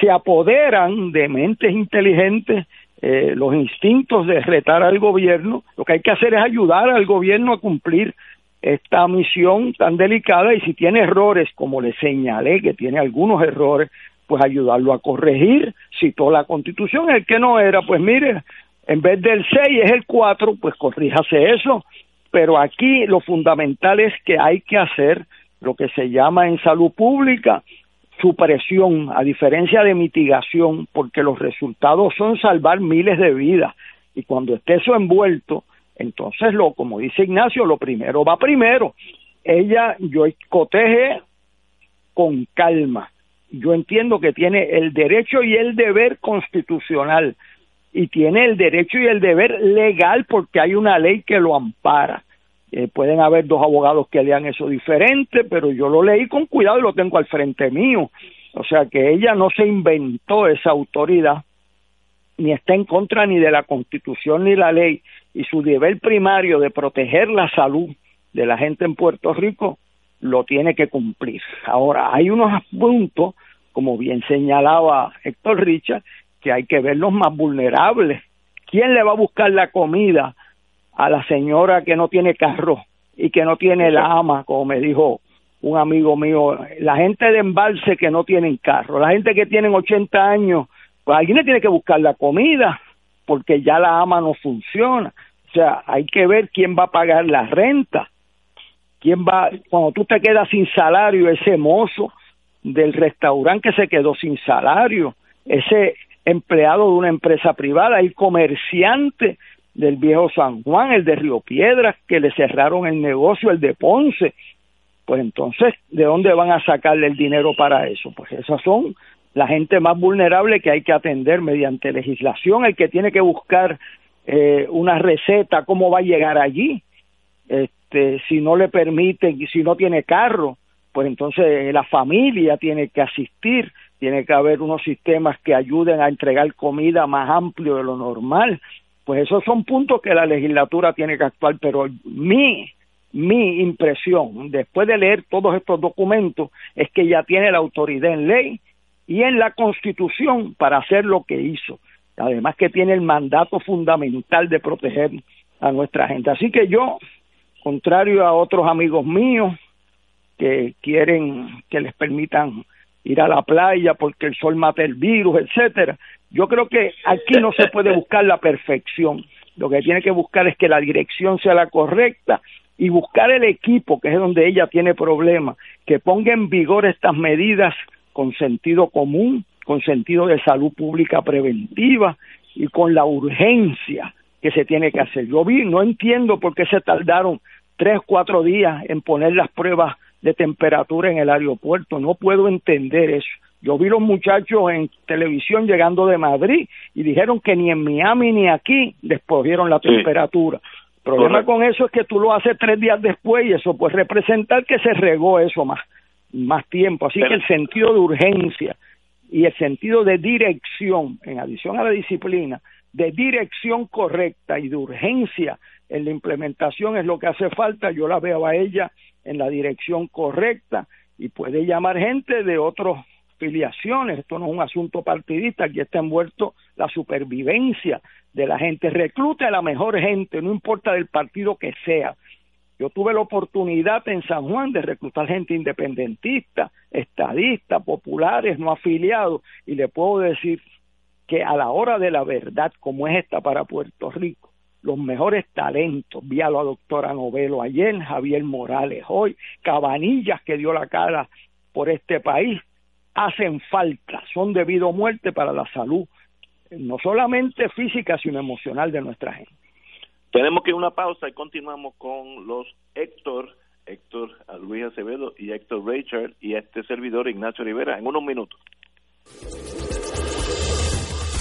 se apoderan de mentes inteligentes eh, los instintos de retar al gobierno, lo que hay que hacer es ayudar al gobierno a cumplir esta misión tan delicada y si tiene errores, como le señalé que tiene algunos errores, pues ayudarlo a corregir. Citó la constitución, el que no era, pues mire, en vez del 6 es el 4, pues corríjase eso. Pero aquí lo fundamental es que hay que hacer lo que se llama en salud pública supresión, a diferencia de mitigación, porque los resultados son salvar miles de vidas. Y cuando esté eso envuelto, entonces, lo, como dice Ignacio, lo primero va primero. Ella, yo coteje con calma. Yo entiendo que tiene el derecho y el deber constitucional y tiene el derecho y el deber legal porque hay una ley que lo ampara. Eh, pueden haber dos abogados que lean eso diferente, pero yo lo leí con cuidado y lo tengo al frente mío. O sea que ella no se inventó esa autoridad, ni está en contra ni de la constitución ni la ley, y su deber primario de proteger la salud de la gente en Puerto Rico lo tiene que cumplir. Ahora, hay unos puntos, como bien señalaba Héctor Richard, que hay que ver los más vulnerables. ¿Quién le va a buscar la comida a la señora que no tiene carro y que no tiene la ama, como me dijo un amigo mío, la gente de embalse que no tienen carro, la gente que tienen 80 años, pues alguien le tiene que buscar la comida porque ya la ama no funciona. O sea, hay que ver quién va a pagar la renta, quién va, cuando tú te quedas sin salario, ese mozo del restaurante que se quedó sin salario, ese empleado de una empresa privada, el comerciante del viejo San Juan, el de Río Piedras, que le cerraron el negocio, el de Ponce. Pues entonces, ¿de dónde van a sacarle el dinero para eso? Pues esas son la gente más vulnerable que hay que atender mediante legislación, el que tiene que buscar eh, una receta, cómo va a llegar allí, este, si no le permiten, si no tiene carro, pues entonces la familia tiene que asistir, tiene que haber unos sistemas que ayuden a entregar comida más amplio de lo normal, pues esos son puntos que la legislatura tiene que actuar, pero mi mi impresión después de leer todos estos documentos es que ya tiene la autoridad en ley y en la Constitución para hacer lo que hizo. Además que tiene el mandato fundamental de proteger a nuestra gente. Así que yo, contrario a otros amigos míos que quieren que les permitan ir a la playa porque el sol mata el virus, etcétera, yo creo que aquí no se puede buscar la perfección. Lo que tiene que buscar es que la dirección sea la correcta y buscar el equipo, que es donde ella tiene problemas, que ponga en vigor estas medidas con sentido común, con sentido de salud pública preventiva y con la urgencia que se tiene que hacer. Yo vi, no entiendo por qué se tardaron tres, cuatro días en poner las pruebas de temperatura en el aeropuerto, no puedo entender eso. Yo vi los muchachos en televisión llegando de Madrid y dijeron que ni en Miami ni aquí les pusieron la temperatura. El problema con eso es que tú lo haces tres días después y eso puede representar que se regó eso más, más tiempo. Así que el sentido de urgencia y el sentido de dirección, en adición a la disciplina, de dirección correcta y de urgencia en la implementación es lo que hace falta. Yo la veo a ella en la dirección correcta y puede llamar gente de otros filiaciones, esto no es un asunto partidista, aquí está envuelto la supervivencia de la gente, reclute a la mejor gente, no importa del partido que sea. Yo tuve la oportunidad en San Juan de reclutar gente independentista, estadista, populares, no afiliados, y le puedo decir que a la hora de la verdad, como es esta para Puerto Rico, los mejores talentos, vi a la doctora Novelo ayer, Javier Morales hoy, Cabanillas que dio la cara por este país, hacen falta, son debido a muerte para la salud, no solamente física, sino emocional de nuestra gente. Tenemos que ir a una pausa y continuamos con los Héctor, Héctor Luis Acevedo y Héctor Richard y este servidor Ignacio Rivera en unos minutos.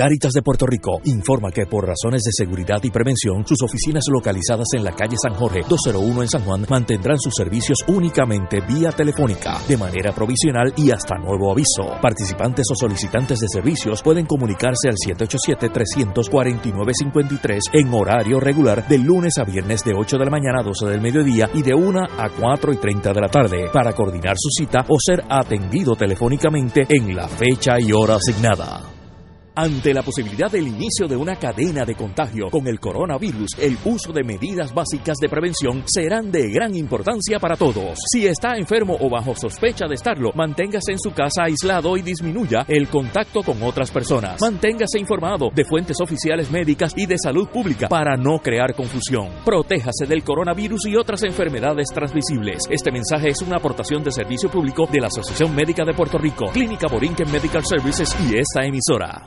Caritas de Puerto Rico informa que por razones de seguridad y prevención, sus oficinas localizadas en la calle San Jorge 201 en San Juan mantendrán sus servicios únicamente vía telefónica, de manera provisional y hasta nuevo aviso. Participantes o solicitantes de servicios pueden comunicarse al 787-349-53 en horario regular de lunes a viernes de 8 de la mañana a 12 del mediodía y de 1 a 4 y 30 de la tarde para coordinar su cita o ser atendido telefónicamente en la fecha y hora asignada. Ante la posibilidad del inicio de una cadena de contagio con el coronavirus, el uso de medidas básicas de prevención serán de gran importancia para todos. Si está enfermo o bajo sospecha de estarlo, manténgase en su casa aislado y disminuya el contacto con otras personas. Manténgase informado de fuentes oficiales médicas y de salud pública para no crear confusión. Protéjase del coronavirus y otras enfermedades transmisibles. Este mensaje es una aportación de servicio público de la Asociación Médica de Puerto Rico, Clínica Borinquen Medical Services y esta emisora.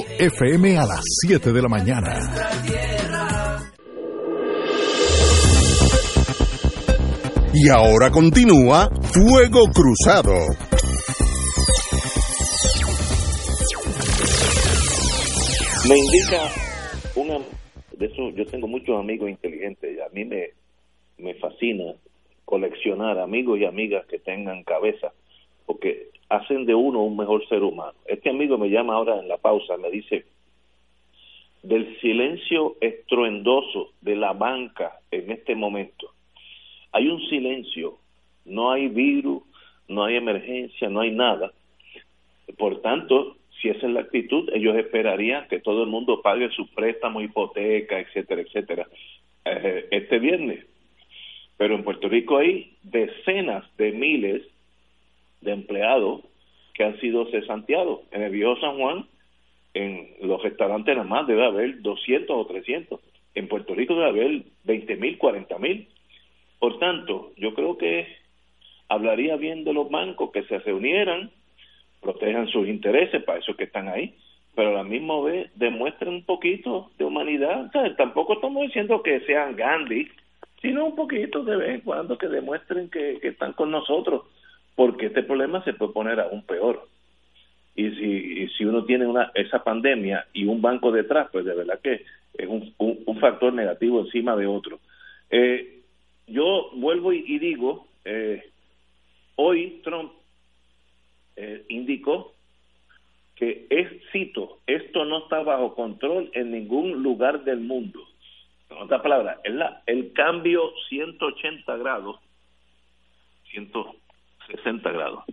FM a las 7 de la mañana. Y ahora continúa Fuego Cruzado. Me indica una de eso yo tengo muchos amigos inteligentes y a mí me me fascina coleccionar amigos y amigas que tengan cabeza porque hacen de uno un mejor ser humano. Este amigo me llama ahora en la pausa, me dice, del silencio estruendoso de la banca en este momento, hay un silencio, no hay virus, no hay emergencia, no hay nada. Por tanto, si esa es la actitud, ellos esperarían que todo el mundo pague su préstamo, hipoteca, etcétera, etcétera, eh, este viernes. Pero en Puerto Rico hay decenas de miles de empleados que han sido cesanteados. En el viejo San Juan, en los restaurantes nada más debe haber 200 o 300. En Puerto Rico debe haber 20 mil, 40 mil. Por tanto, yo creo que hablaría bien de los bancos que se reunieran, protejan sus intereses, para eso que están ahí, pero a la misma vez demuestren un poquito de humanidad. tampoco estamos diciendo que sean Gandhi, sino un poquito de vez en cuando que demuestren que están con nosotros porque este problema se puede poner aún peor. Y si, si uno tiene una esa pandemia y un banco detrás, pues de verdad que es un, un, factor negativo encima de otro. Eh, yo vuelvo y, digo, eh, hoy Trump eh, indicó que es, cito, esto no está bajo control en ningún lugar del mundo. En otras palabras, el, el cambio 180 grados, 100, 60 grados.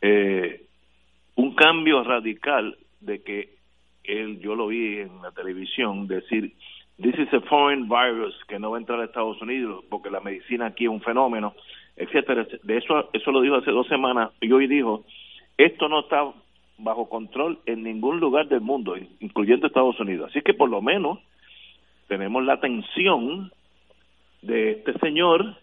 Eh, un cambio radical de que él, yo lo vi en la televisión decir this is a foreign virus que no va a entrar a Estados Unidos porque la medicina aquí es un fenómeno, etcétera. De eso, eso lo dijo hace dos semanas y hoy dijo, esto no está bajo control en ningún lugar del mundo, incluyendo Estados Unidos. Así que por lo menos tenemos la atención de este señor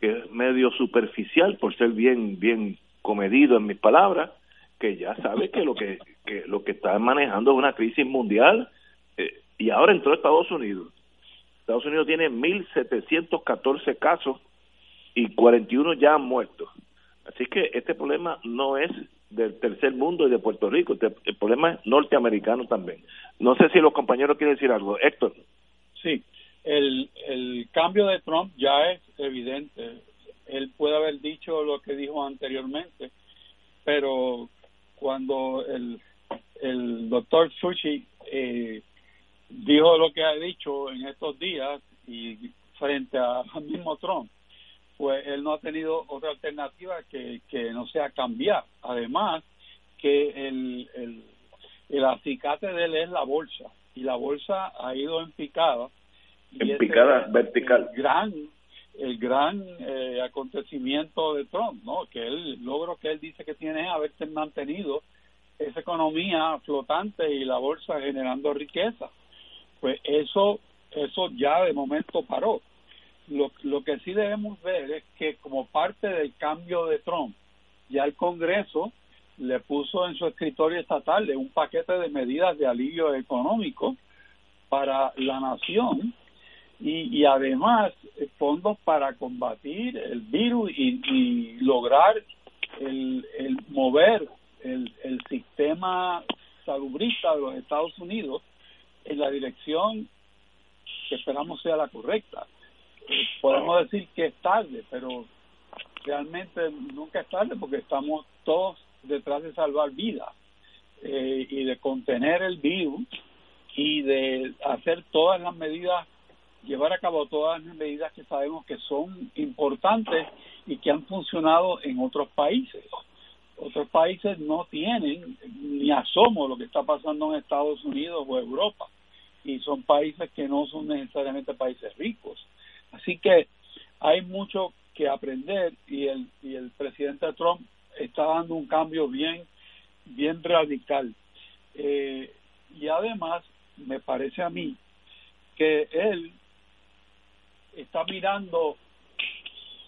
que es medio superficial por ser bien bien comedido en mis palabras, que ya sabe que lo que, lo que está manejando es una crisis mundial eh, y ahora entró Estados Unidos. Estados Unidos tiene 1.714 casos y 41 ya han muerto. Así que este problema no es del tercer mundo y de Puerto Rico, este, el problema es norteamericano también. No sé si los compañeros quieren decir algo. Héctor. Sí, el, el cambio de Trump ya es evidente. Él puede haber dicho lo que dijo anteriormente, pero cuando el, el doctor Sushi eh, dijo lo que ha dicho en estos días y frente al mismo Trump, pues él no ha tenido otra alternativa que, que no sea cambiar. Además, que el, el, el acicate de él es la bolsa y la bolsa ha ido en picada. En picada vertical. Gran, el gran eh, acontecimiento de Trump, ¿no? Que él, logro que él dice que tiene es haberse mantenido esa economía flotante y la bolsa generando riqueza. Pues eso, eso ya de momento paró. Lo, lo que sí debemos ver es que como parte del cambio de Trump, ya el Congreso le puso en su escritorio estatal un paquete de medidas de alivio económico para la nación y, y además fondos para combatir el virus y, y lograr el, el mover el, el sistema salubrista de los Estados Unidos en la dirección que esperamos sea la correcta. Eh, podemos decir que es tarde, pero realmente nunca es tarde porque estamos todos detrás de salvar vidas eh, y de contener el virus y de hacer todas las medidas, llevar a cabo todas las medidas que sabemos que son importantes y que han funcionado en otros países. Otros países no tienen ni asomo lo que está pasando en Estados Unidos o Europa y son países que no son necesariamente países ricos. Así que hay mucho que aprender y el, y el presidente Trump está dando un cambio bien, bien radical. Eh, y además, me parece a mí que él está mirando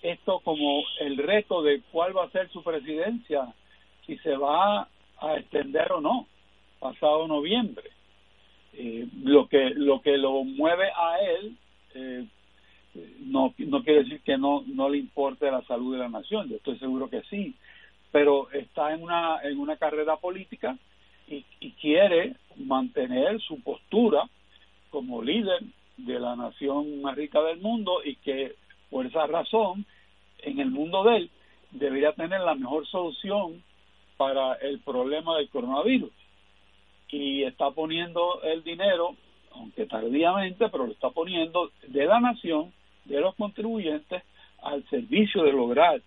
esto como el reto de cuál va a ser su presidencia, si se va a extender o no, pasado noviembre. Eh, lo que lo que lo mueve a él eh, no no quiere decir que no no le importe la salud de la nación yo estoy seguro que sí pero está en una en una carrera política y, y quiere mantener su postura como líder de la nación más rica del mundo y que por esa razón en el mundo de él debería tener la mejor solución para el problema del coronavirus. Y está poniendo el dinero aunque tardíamente pero lo está poniendo de la nación de los contribuyentes al servicio de lograr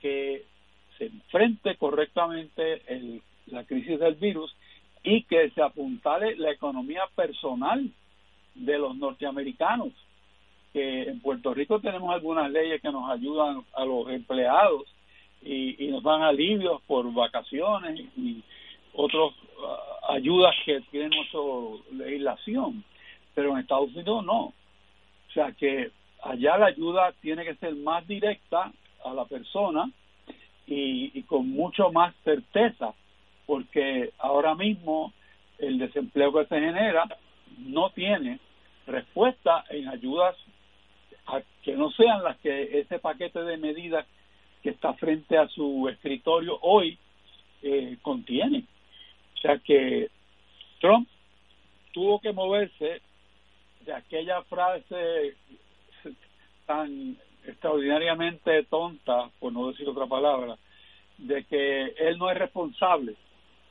que se enfrente correctamente el, la crisis del virus y que se apuntale la economía personal de los norteamericanos que en Puerto Rico tenemos algunas leyes que nos ayudan a los empleados y, y nos dan alivios por vacaciones y otras uh, ayudas que tiene nuestra legislación, pero en Estados Unidos no. O sea que allá la ayuda tiene que ser más directa a la persona y, y con mucho más certeza, porque ahora mismo el desempleo que se genera no tiene respuesta en ayudas a que no sean las que ese paquete de medidas que está frente a su escritorio hoy eh, contiene. O sea que Trump tuvo que moverse de aquella frase tan extraordinariamente tonta, por no decir otra palabra, de que él no es responsable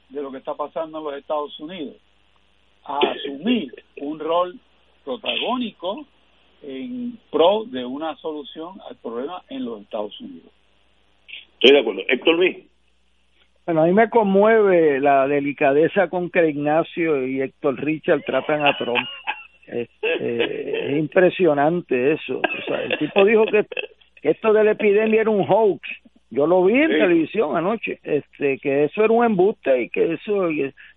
de lo que está pasando en los Estados Unidos, a asumir un rol protagónico en pro de una solución al problema en los Estados Unidos. Estoy de acuerdo. Héctor Luis. Bueno, a mí me conmueve la delicadeza con que Ignacio y Héctor Richard tratan a Trump. Este, es impresionante eso. O sea, el tipo dijo que, esto de la epidemia era un hoax. Yo lo vi en televisión anoche, este, que eso era un embuste y que eso,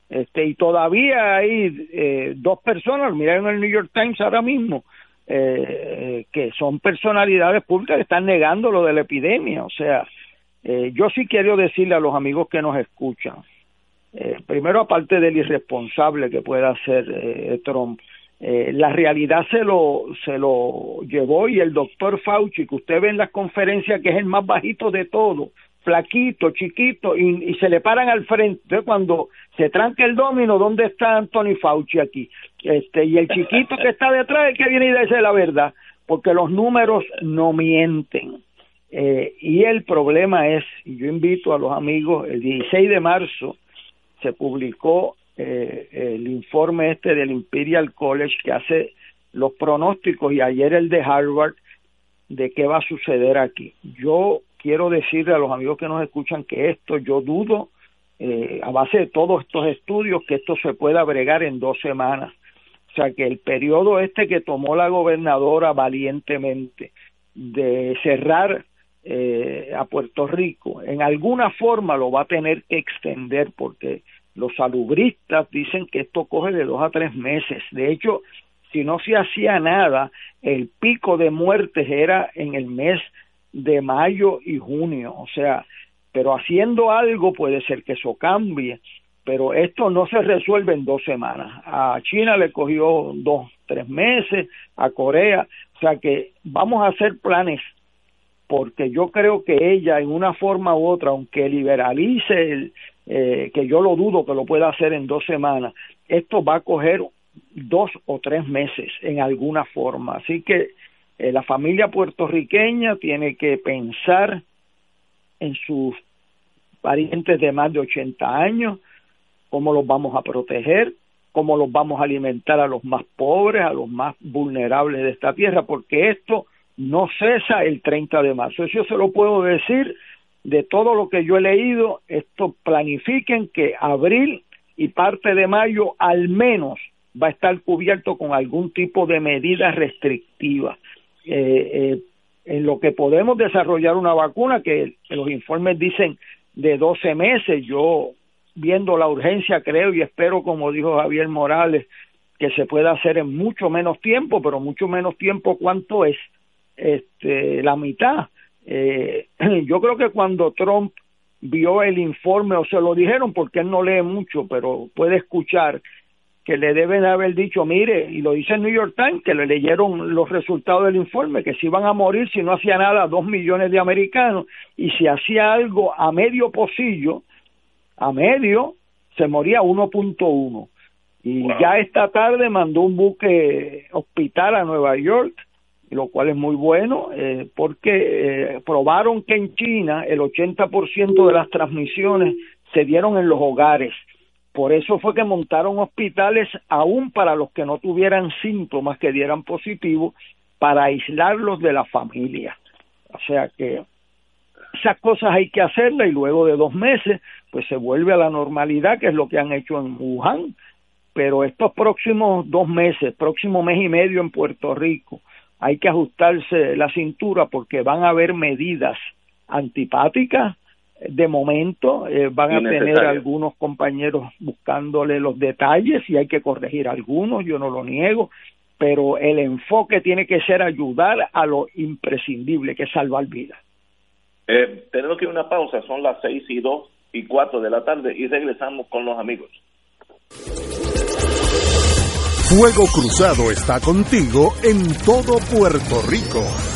este, y todavía hay eh, dos personas, miren el New York Times ahora mismo, eh, que son personalidades públicas que están negando lo de la epidemia. O sea, eh, yo sí quiero decirle a los amigos que nos escuchan, eh, primero aparte del irresponsable que pueda ser eh, Trump, eh, la realidad se lo se lo llevó y el doctor Fauci que usted ve en las conferencias que es el más bajito de todo flaquito chiquito y, se le paran al frente. Entonces, cuando se tranca el domino dónde está Anthony Fauci aquí este y el chiquito que está detrás es que viene y dice la verdad porque los números no mienten. Eh, y el problema es y yo invito a los amigos el 16 de marzo se publicó eh, el informe este del Imperial College que hace los pronósticos y ayer el de Harvard de qué va a suceder aquí. Yo quiero decirle a los amigos que nos escuchan que esto yo dudo eh, a base de todos estos estudios que esto se pueda bregar en dos semanas. O sea que el periodo este que tomó la gobernadora valientemente de cerrar eh, a Puerto Rico, en alguna forma lo va a tener que extender porque los salubristas dicen que esto coge de dos a tres meses. De hecho, si no se hacía nada, el pico de muertes era en el mes de mayo y junio. O sea, pero haciendo algo puede ser que eso cambie. Pero esto no se resuelve en dos semanas. A China le cogió dos, tres meses, a Corea. O sea que vamos a hacer planes porque yo creo que ella en una forma u otra, aunque liberalice eh, que yo lo dudo que lo pueda hacer en dos semanas, esto va a coger dos o tres meses en alguna forma. Así que eh, la familia puertorriqueña tiene que pensar en sus parientes de más de 80 años, cómo los vamos a proteger, cómo los vamos a alimentar a los más pobres, a los más vulnerables de esta tierra, porque esto no cesa el 30 de marzo. Eso se lo puedo decir de todo lo que yo he leído, esto planifiquen que abril y parte de mayo al menos va a estar cubierto con algún tipo de medida restrictiva. Eh, eh, en lo que podemos desarrollar una vacuna, que los informes dicen de 12 meses, yo viendo la urgencia creo y espero, como dijo Javier Morales, que se pueda hacer en mucho menos tiempo, pero mucho menos tiempo, ¿cuánto es? Este, la mitad eh, yo creo que cuando Trump vio el informe o se lo dijeron porque él no lee mucho, pero puede escuchar que le deben haber dicho, mire, y lo dice el New York Times, que le leyeron los resultados del informe, que si iban a morir si no hacía nada dos millones de americanos, y si hacía algo a medio pocillo, a medio, se moría 1.1. Y ya esta tarde mandó un buque hospital a Nueva York lo cual es muy bueno eh, porque eh, probaron que en China el 80% de las transmisiones se dieron en los hogares. Por eso fue que montaron hospitales aún para los que no tuvieran síntomas que dieran positivo para aislarlos de la familia. O sea que esas cosas hay que hacerlas y luego de dos meses pues se vuelve a la normalidad que es lo que han hecho en Wuhan pero estos próximos dos meses, próximo mes y medio en Puerto Rico, hay que ajustarse la cintura porque van a haber medidas antipáticas de momento eh, van a tener algunos compañeros buscándole los detalles y hay que corregir algunos, yo no lo niego, pero el enfoque tiene que ser ayudar a lo imprescindible, que es salvar vidas. Eh, tenemos que ir a una pausa, son las seis y dos y cuatro de la tarde y regresamos con los amigos. Fuego Cruzado está contigo en todo Puerto Rico.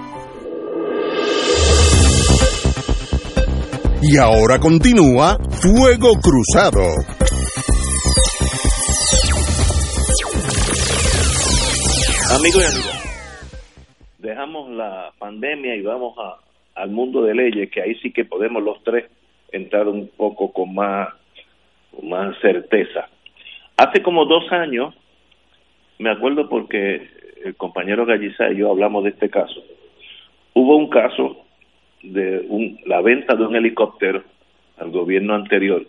Y ahora continúa Fuego Cruzado. Amigos y amigas, dejamos la pandemia y vamos a, al mundo de leyes, que ahí sí que podemos los tres entrar un poco con más, con más certeza. Hace como dos años, me acuerdo porque el compañero Galliza y yo hablamos de este caso, hubo un caso de un, la venta de un helicóptero al gobierno anterior,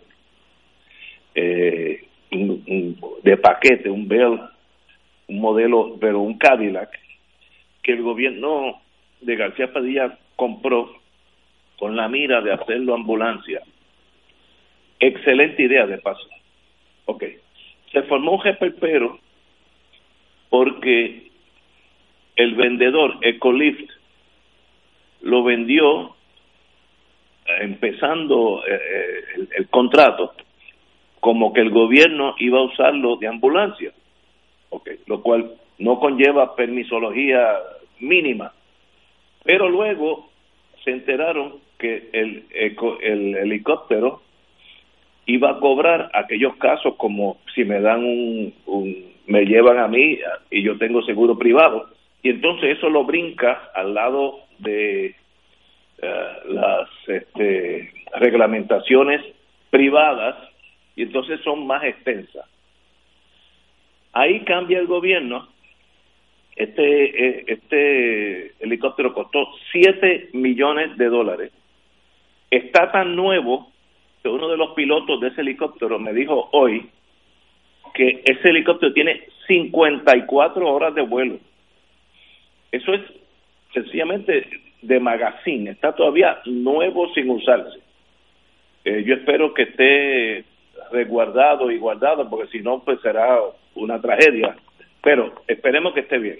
eh, un- de paquete, un Bell, un modelo, pero un Cadillac, que el gobierno de García Padilla compró con la mira de hacerlo ambulancia. Excelente idea de paso. Ok. Se formó un pero porque el vendedor Ecolift lo vendió eh, empezando eh, eh, el, contrato como que el gobierno iba a usarlo de ambulancia, okay, lo cual no conlleva permisología mínima. Pero luego se enteraron que el, el helicóptero iba a cobrar aquellos casos como si me dan un, un- me llevan a mí y yo tengo seguro privado y entonces eso lo brinca al lado de eh, las este, reglamentaciones privadas y entonces son más extensas. Ahí cambia el gobierno. Este, eh, este helicóptero costó 7 millones de dólares. Está tan nuevo que uno de los pilotos de ese helicóptero me dijo hoy que ese helicóptero tiene 54 horas de vuelo. Eso es sencillamente de magazine, está todavía nuevo sin usarse. Eh, yo espero que esté resguardado y guardado, porque si no, pues será una tragedia. Pero esperemos que esté bien.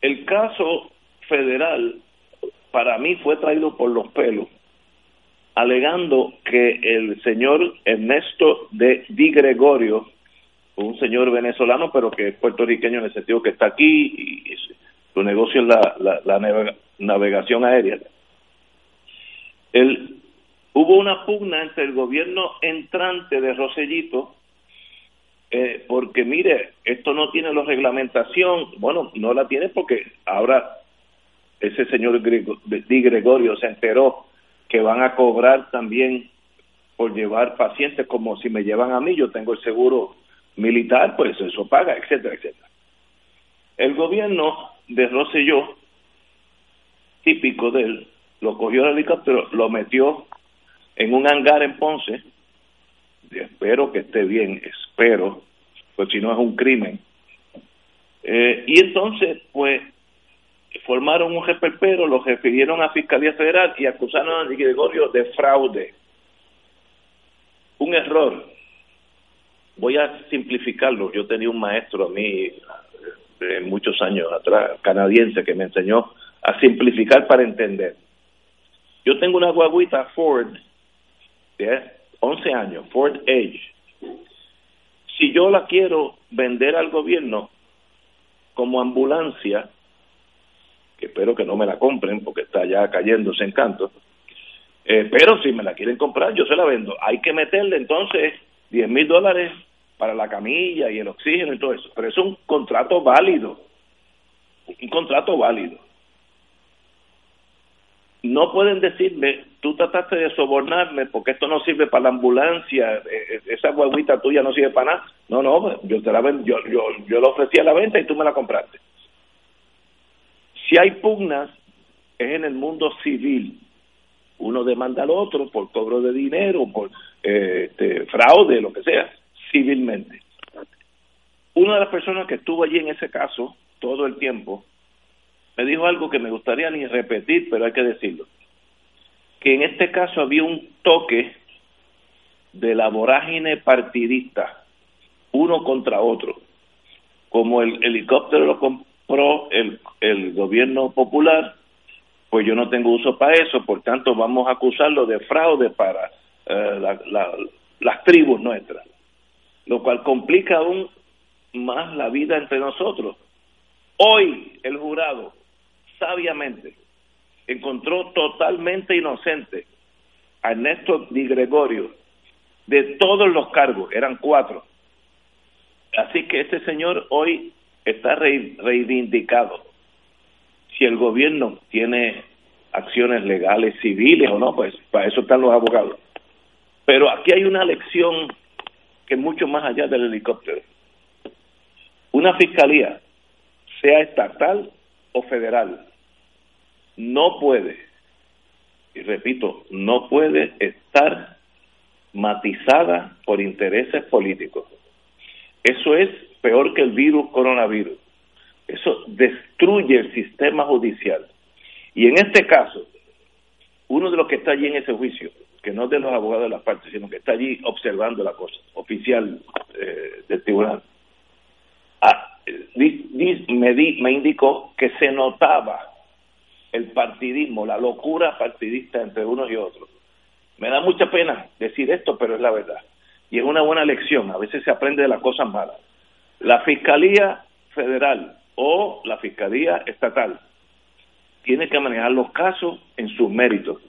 El caso federal, para mí, fue traído por los pelos, alegando que el señor Ernesto de Di Gregorio, un señor venezolano, pero que es puertorriqueño en el sentido que está aquí y, su negocio es la, la, la navegación aérea. El, hubo una pugna entre el gobierno entrante de Rosellito, eh, porque mire, esto no tiene la reglamentación, bueno, no la tiene porque ahora ese señor Di Gregorio se enteró que van a cobrar también por llevar pacientes como si me llevan a mí, yo tengo el seguro militar, pues eso paga, etcétera, etcétera. El gobierno de Rosselló, típico de él, lo cogió el helicóptero, lo metió en un hangar en Ponce, espero que esté bien, espero pues si no es un crimen. Eh, y entonces, pues, formaron un reperpero, lo refirieron a Fiscalía Federal y acusaron a Gregorio de fraude. Un error. Voy a simplificarlo. Yo tenía un maestro a mí de muchos años atrás, canadiense, que me enseñó a simplificar para entender. Yo tengo una guaguita Ford de 11 años, Ford Edge. Si yo la quiero vender al gobierno como ambulancia, que espero que no me la compren porque está ya cayéndose en canto, eh, pero si me la quieren comprar, yo se la vendo. Hay que meterle entonces 10 mil dólares para la camilla y el oxígeno y todo eso. Pero es un contrato válido. Un contrato válido. No pueden decirme, tú trataste de sobornarme porque esto no sirve para la ambulancia, eh, esa guaguita tuya no sirve para nada. No, no, yo te la yo, yo, yo la ofrecí a la venta y tú me la compraste. Si hay pugnas, es en el mundo civil. Uno demanda al otro por cobro de dinero, por eh, este, fraude, lo que sea, civilmente. Una de las personas que estuvo allí en ese caso todo el tiempo me dijo algo que me gustaría ni repetir, pero hay que decirlo. Que en este caso había un toque de la vorágine partidista, uno contra otro. Como el helicóptero lo compró el, el gobierno popular, pues yo no tengo uso para eso, por tanto vamos a acusarlo de fraude para eh, las tribus nuestras, lo cual complica aún más la vida entre nosotros. Hoy el jurado sabiamente encontró totalmente inocente a Ernesto Di Gregorio de todos los cargos, eran cuatro. Así que este señor hoy está reivindicado. Si el gobierno tiene acciones legales civiles o no, pues para eso están los abogados. Pero aquí hay una lección que es mucho más allá del helicóptero. Una fiscalía, sea estatal o federal, no puede, y repito, no puede estar matizada por intereses políticos. Eso es peor que el virus coronavirus. Eso destruye el sistema judicial. Y en este caso, uno de los que está allí en ese juicio, que no es de los abogados de las partes, sino que está allí observando la cosa, oficial eh, del tribunal, ah, me, me indicó que se notaba el partidismo, la locura partidista entre unos y otros. Me da mucha pena decir esto, pero es la verdad. Y es una buena lección, a veces se aprende de las cosas malas. La Fiscalía Federal o la Fiscalía Estatal tiene que manejar los casos en sus méritos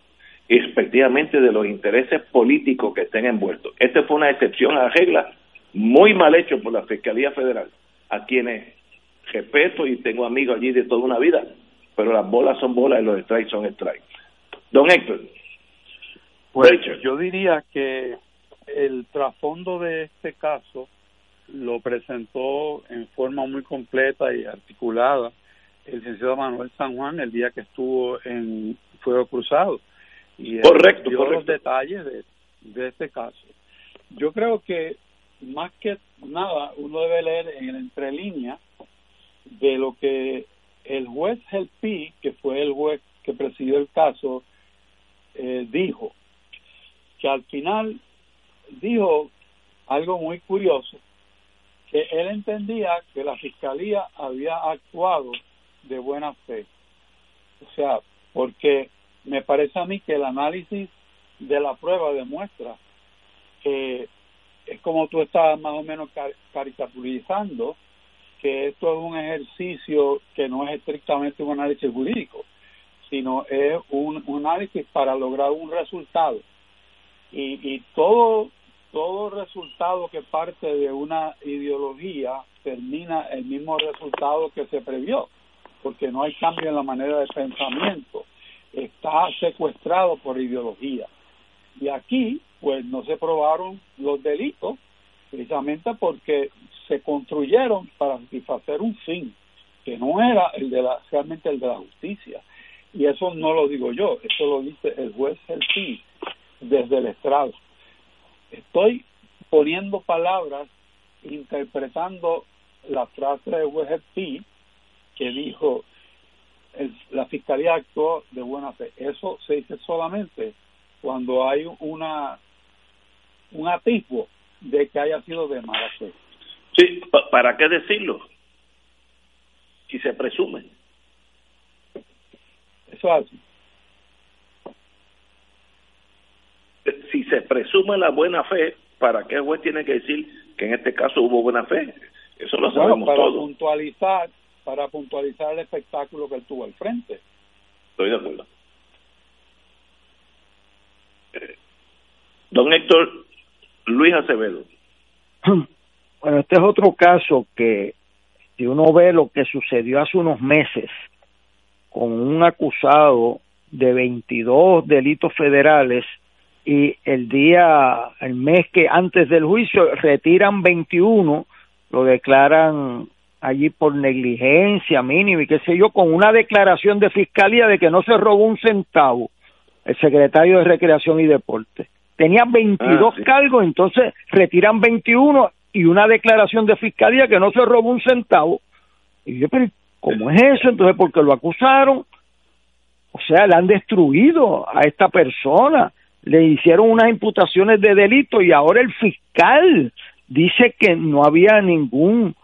y respectivamente de los intereses políticos que estén envueltos. Esta fue una excepción a la regla muy mal hecho por la Fiscalía Federal, a quienes respeto y tengo amigos allí de toda una vida, pero las bolas son bolas y los strikes son strikes. Don Héctor. Pues yo diría que el trasfondo de este caso lo presentó en forma muy completa y articulada el licenciado Manuel San Juan el día que estuvo en Fuego Cruzado. Y correcto, dio los detalles de, de este caso. Yo creo que más que nada uno debe leer en el entrelínea de lo que el juez Helpi, que fue el juez que presidió el caso, eh, dijo que al final dijo algo muy curioso, que él entendía que la fiscalía había actuado de buena fe. O sea, porque me parece a mí que el análisis de la prueba demuestra que es como tú estás más o menos caricaturizando que esto es un ejercicio que no es estrictamente un análisis jurídico, sino es un, análisis para lograr un resultado. Y, y todo, todo resultado que parte de una ideología termina el mismo resultado que se previó porque no hay cambio en la manera de pensamiento, está secuestrado por ideología. Y aquí, pues no se probaron los delitos, precisamente porque se construyeron para satisfacer un fin, que no era el de la, realmente el de la justicia. Y eso no lo digo yo, eso lo dice el juez el fin desde el estrado. Estoy poniendo palabras interpretando la frase de juez P que dijo la fiscalía actuó de buena fe. Eso se dice solamente cuando hay una un atisbo de que haya sido de mala fe. Sí, ¿para qué decirlo? Si se presume. Eso es así. Si se presume la buena fe, ¿para qué el juez tiene que decir que en este caso hubo buena fe? Eso lo sabemos para todos. puntualizar, para puntualizar el espectáculo que él tuvo al frente. Estoy de acuerdo. Eh, don Héctor Luis Acevedo. Bueno, este es otro caso que si uno ve lo que sucedió hace unos meses con un acusado de 22 delitos federales y el día, el mes que antes del juicio retiran 21, lo declaran allí por negligencia mínima y qué sé yo, con una declaración de fiscalía de que no se robó un centavo el secretario de Recreación y Deporte. Tenía 22 Ah, sí. cargos, entonces retiran 21 y una declaración de fiscalía que no se robó un centavo. Y yo, pero ¿cómo es eso? Entonces, porque lo acusaron, o sea, le han destruido a esta persona, le hicieron unas imputaciones de delito y ahora el fiscal dice que no había ningún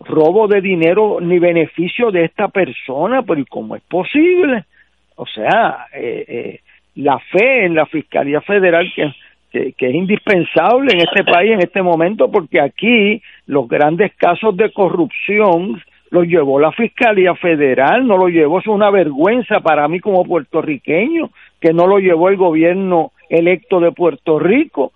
robo de dinero ni beneficio de esta persona, pero ¿y cómo es posible? O sea, eh, eh, la fe en la Fiscalía Federal que, que, es indispensable en este país en este momento, porque aquí los grandes casos de corrupción los llevó la Fiscalía Federal, no lo llevó, es una vergüenza para mí como puertorriqueño, que no lo llevó el gobierno electo de Puerto Rico,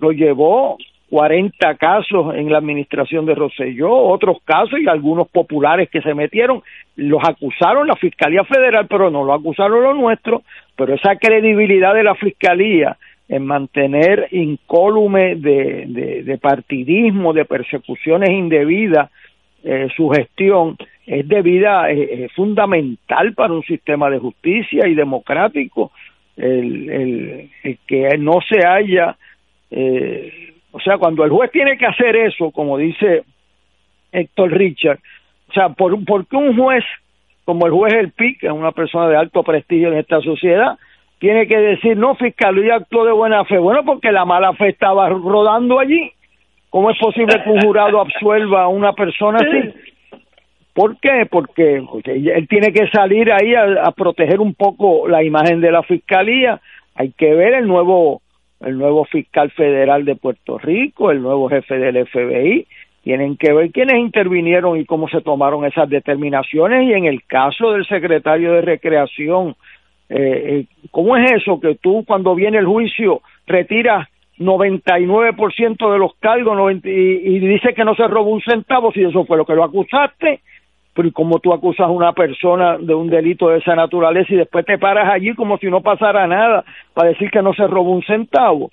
lo llevó 40 casos en la administración de Rosselló, otros casos y algunos populares que se metieron, los acusaron la Fiscalía Federal, pero no lo acusaron los nuestros, pero esa credibilidad de la Fiscalía en mantener incólume de, de, de partidismo, de persecuciones indebidas, eh, su gestión es debida, eh, es fundamental para un sistema de justicia y democrático, el, el, que no se haya eh, o sea, cuando el juez tiene que hacer eso, como dice Héctor Richard, o sea, ¿por, por qué un juez como el juez El Pi, que es una persona de alto prestigio en esta sociedad, tiene que decir, no, fiscalía actuó de buena fe? Bueno, porque la mala fe estaba rodando allí. ¿Cómo es posible que un jurado absuelva a una persona así? ¿Por qué? Porque, porque él tiene que salir ahí a, a proteger un poco la imagen de la fiscalía. Hay que ver el nuevo el nuevo fiscal federal de Puerto Rico, el nuevo jefe del FBI, tienen que ver quiénes intervinieron y cómo se tomaron esas determinaciones y en el caso del secretario de Recreación, eh, eh, ¿cómo es eso que tú cuando viene el juicio retiras 99% de los cargos 90 y, y dice que no se robó un centavo si eso fue lo que lo acusaste? Pero ¿y cómo tú acusas a una persona de un delito de esa naturaleza y después te paras allí como si no pasara nada para decir que no se robó un centavo?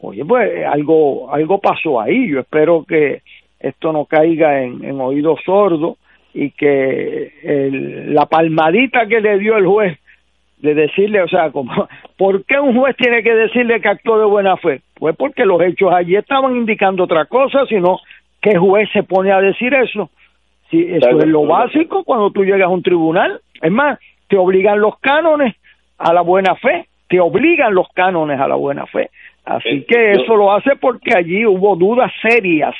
Oye, pues algo, algo pasó ahí. Yo espero que esto no caiga en, en oídos sordos y que el, la palmadita que le dio el juez de decirle, o sea, como, ¿por qué un juez tiene que decirle que actuó de buena fe? Pues porque los hechos allí estaban indicando otra cosa, sino ¿qué juez se pone a decir eso? Si eso es lo básico cuando tú llegas a un tribunal. Es más, te obligan los cánones a la buena fe, te obligan los cánones a la buena fe. Así que eso lo hace porque allí hubo dudas serias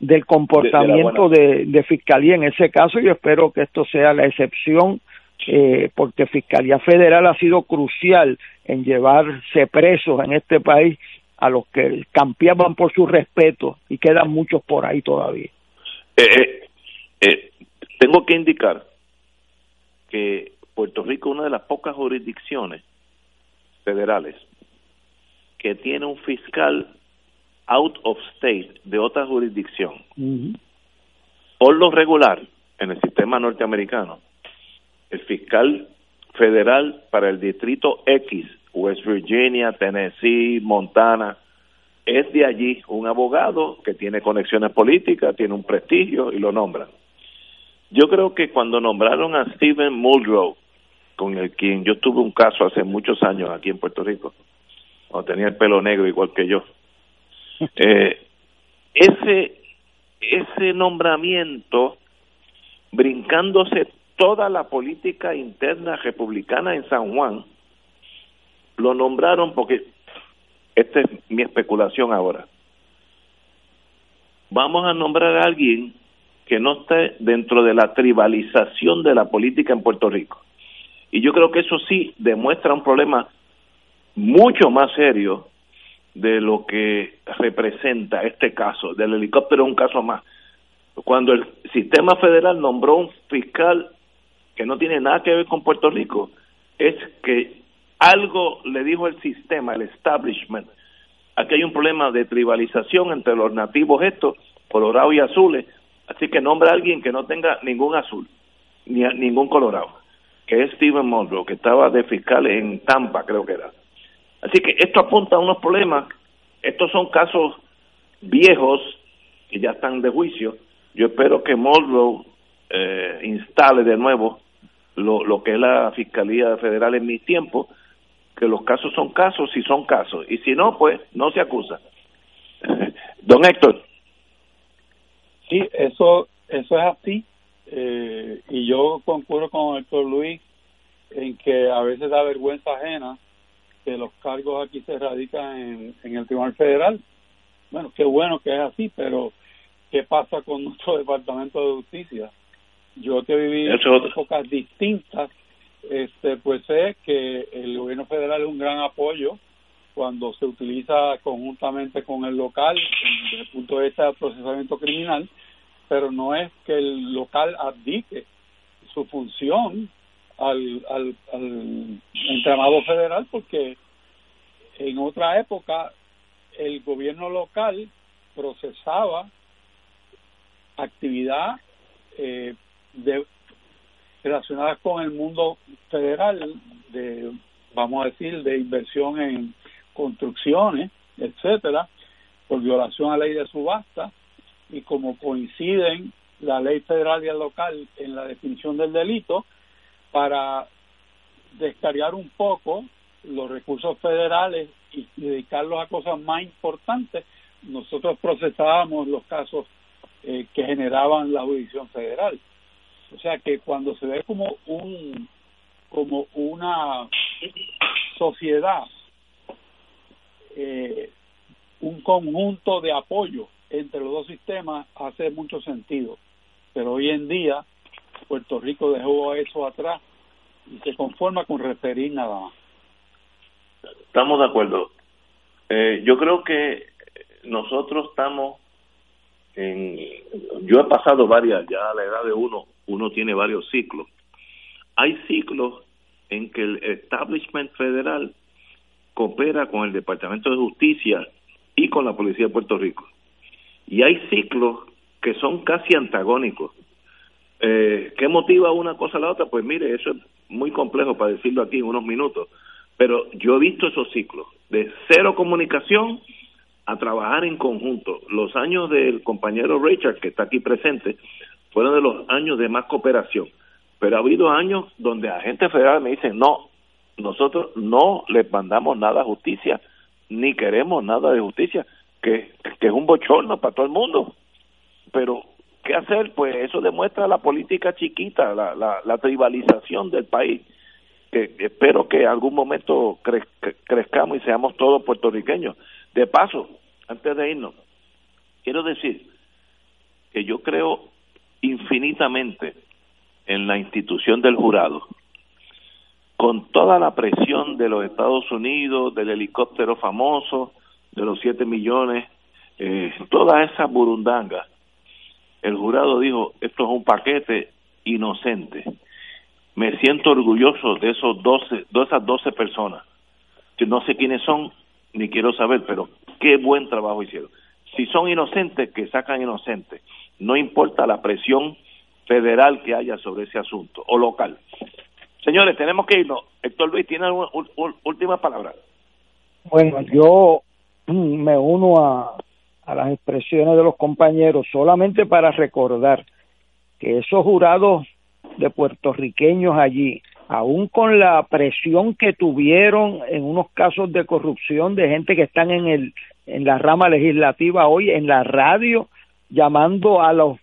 del comportamiento de, de, Fiscalía en ese caso. Yo espero que esto sea la excepción, eh, porque Fiscalía Federal ha sido crucial en llevarse presos en este país a los que campeaban por su respeto y quedan muchos por ahí todavía. Eh, eh, tengo que indicar que Puerto Rico es una de las pocas jurisdicciones federales que tiene un fiscal out of state de otra jurisdicción. Uh -huh. Por lo regular, en el sistema norteamericano, el fiscal federal para el distrito X, West Virginia, Tennessee, Montana, es de allí un abogado que tiene conexiones políticas, tiene un prestigio y lo nombran. Yo creo que cuando nombraron a Stephen Muldrow, con el quien yo tuve un caso hace muchos años aquí en Puerto Rico, cuando tenía el pelo negro igual que yo, eh, ese ese nombramiento brincándose toda la política interna republicana en San Juan, lo nombraron porque, esta es mi especulación ahora, vamos a nombrar a alguien que no esté dentro de la tribalización de la política en Puerto Rico. Y yo creo que eso sí demuestra un problema mucho más serio de lo que representa este caso. Del helicóptero un caso más. Cuando el sistema federal nombró un fiscal que no tiene nada que ver con Puerto Rico, es que algo le dijo el sistema, el establishment. Aquí hay un problema de tribalización entre los nativos estos, colorados y azules, así que nombra a alguien que no tenga ningún azul, ni ningún colorado, que es Steven Monroe, que estaba de fiscal en Tampa, creo que era. Así que esto apunta a unos problemas. Estos son casos viejos que ya están de juicio. Yo espero que Monroe eh, instale de nuevo lo, lo que es la Fiscalía Federal en mi tiempo, que los casos son casos si son casos, y si no, pues no se acusa. Don Héctor. Sí, eso, eso es así, eh, y yo concurro con Héctor Luis en que a veces da vergüenza ajena que los cargos aquí se radican en, en el Tribunal Federal. Bueno, qué bueno que es así, pero ¿qué pasa con nuestro Departamento de Justicia? Yo que viví en épocas distintas, este, pues sé que el gobierno federal es un gran apoyo cuando se utiliza conjuntamente con el local desde el punto de vista del procesamiento criminal, pero no es que el local abdique su función al, al, al entramado federal porque en otra época el gobierno local procesaba actividad eh, de, relacionadas con el mundo federal de vamos a decir de inversión en construcciones etcétera por violación a la ley de subasta y como coinciden la ley federal y el local en la definición del delito para descargar un poco los recursos federales y dedicarlos a cosas más importantes, nosotros procesábamos los casos eh, que generaban la jurisdicción federal. O sea que cuando se ve como un como una sociedad, eh, un conjunto de apoyo entre los dos sistemas hace mucho sentido. Pero hoy en día Puerto Rico dejó eso atrás y se conforma con referir nada más. Estamos de acuerdo. Eh, yo creo que nosotros estamos en... Yo he pasado varias, ya a la edad de uno, uno tiene varios ciclos. Hay ciclos en que el establishment federal coopera con el Departamento de Justicia y con la Policía de Puerto Rico. Y hay ciclos que son casi antagónicos. Eh, ¿Qué motiva una cosa a la otra? Pues mire, eso es muy complejo para decirlo aquí en unos minutos, pero yo he visto esos ciclos de cero comunicación a trabajar en conjunto. Los años del compañero Richard, que está aquí presente, fueron de los años de más cooperación, pero ha habido años donde agentes federales me dicen, no, nosotros no les mandamos nada a justicia, ni queremos nada de justicia, que, que es un bochorno para todo el mundo. Pero ¿Qué hacer? Pues eso demuestra la política chiquita, la, la, la tribalización del país, que espero que en algún momento crezcamos y seamos todos puertorriqueños. De paso, antes de irnos, quiero decir que yo creo infinitamente en la institución del jurado. Con toda la presión de los Estados Unidos, del helicóptero famoso, de los siete millones, eh, toda esa burundanga, el jurado dijo, esto es un paquete inocente. Me siento orgulloso de esos 12, de esas 12 personas, que no sé quiénes son, ni quiero saber, pero qué buen trabajo hicieron. Si son inocentes, que sacan inocentes. No importa la presión federal que haya sobre ese asunto, o local. Señores, tenemos que irnos. Héctor Luis, ¿tiene alguna última palabra? Bueno, yo me uno a, a las expresiones de los compañeros, solamente para recordar que esos jurados de puertorriqueños allí, aún con la presión que tuvieron en unos casos de corrupción de gente que están en el en la rama legislativa hoy en la radio llamando a los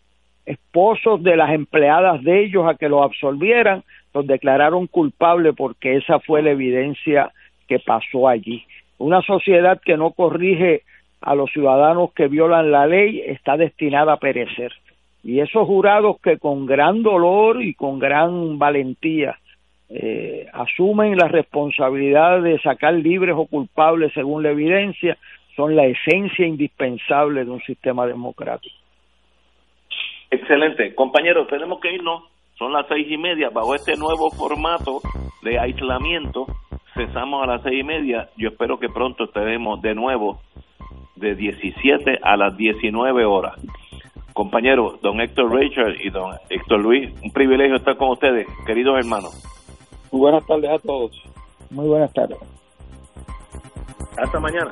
esposos de las empleadas de ellos a que los absolvieran, los declararon culpables porque esa fue la evidencia que pasó allí. Una sociedad que no corrige a los ciudadanos que violan la ley está destinada a perecer. Y esos jurados que con gran dolor y con gran valentía eh, asumen la responsabilidad de sacar libres o culpables según la evidencia, son la esencia indispensable de un sistema democrático. Excelente. Compañeros, tenemos que irnos. Son las seis y media. Bajo este nuevo formato de aislamiento, cesamos a las seis y media. Yo espero que pronto estaremos de nuevo de 17 a las 19 horas. Compañeros, don Héctor Richard y don Héctor Luis, un privilegio estar con ustedes, queridos hermanos. Muy buenas tardes a todos. Muy buenas tardes. Hasta mañana.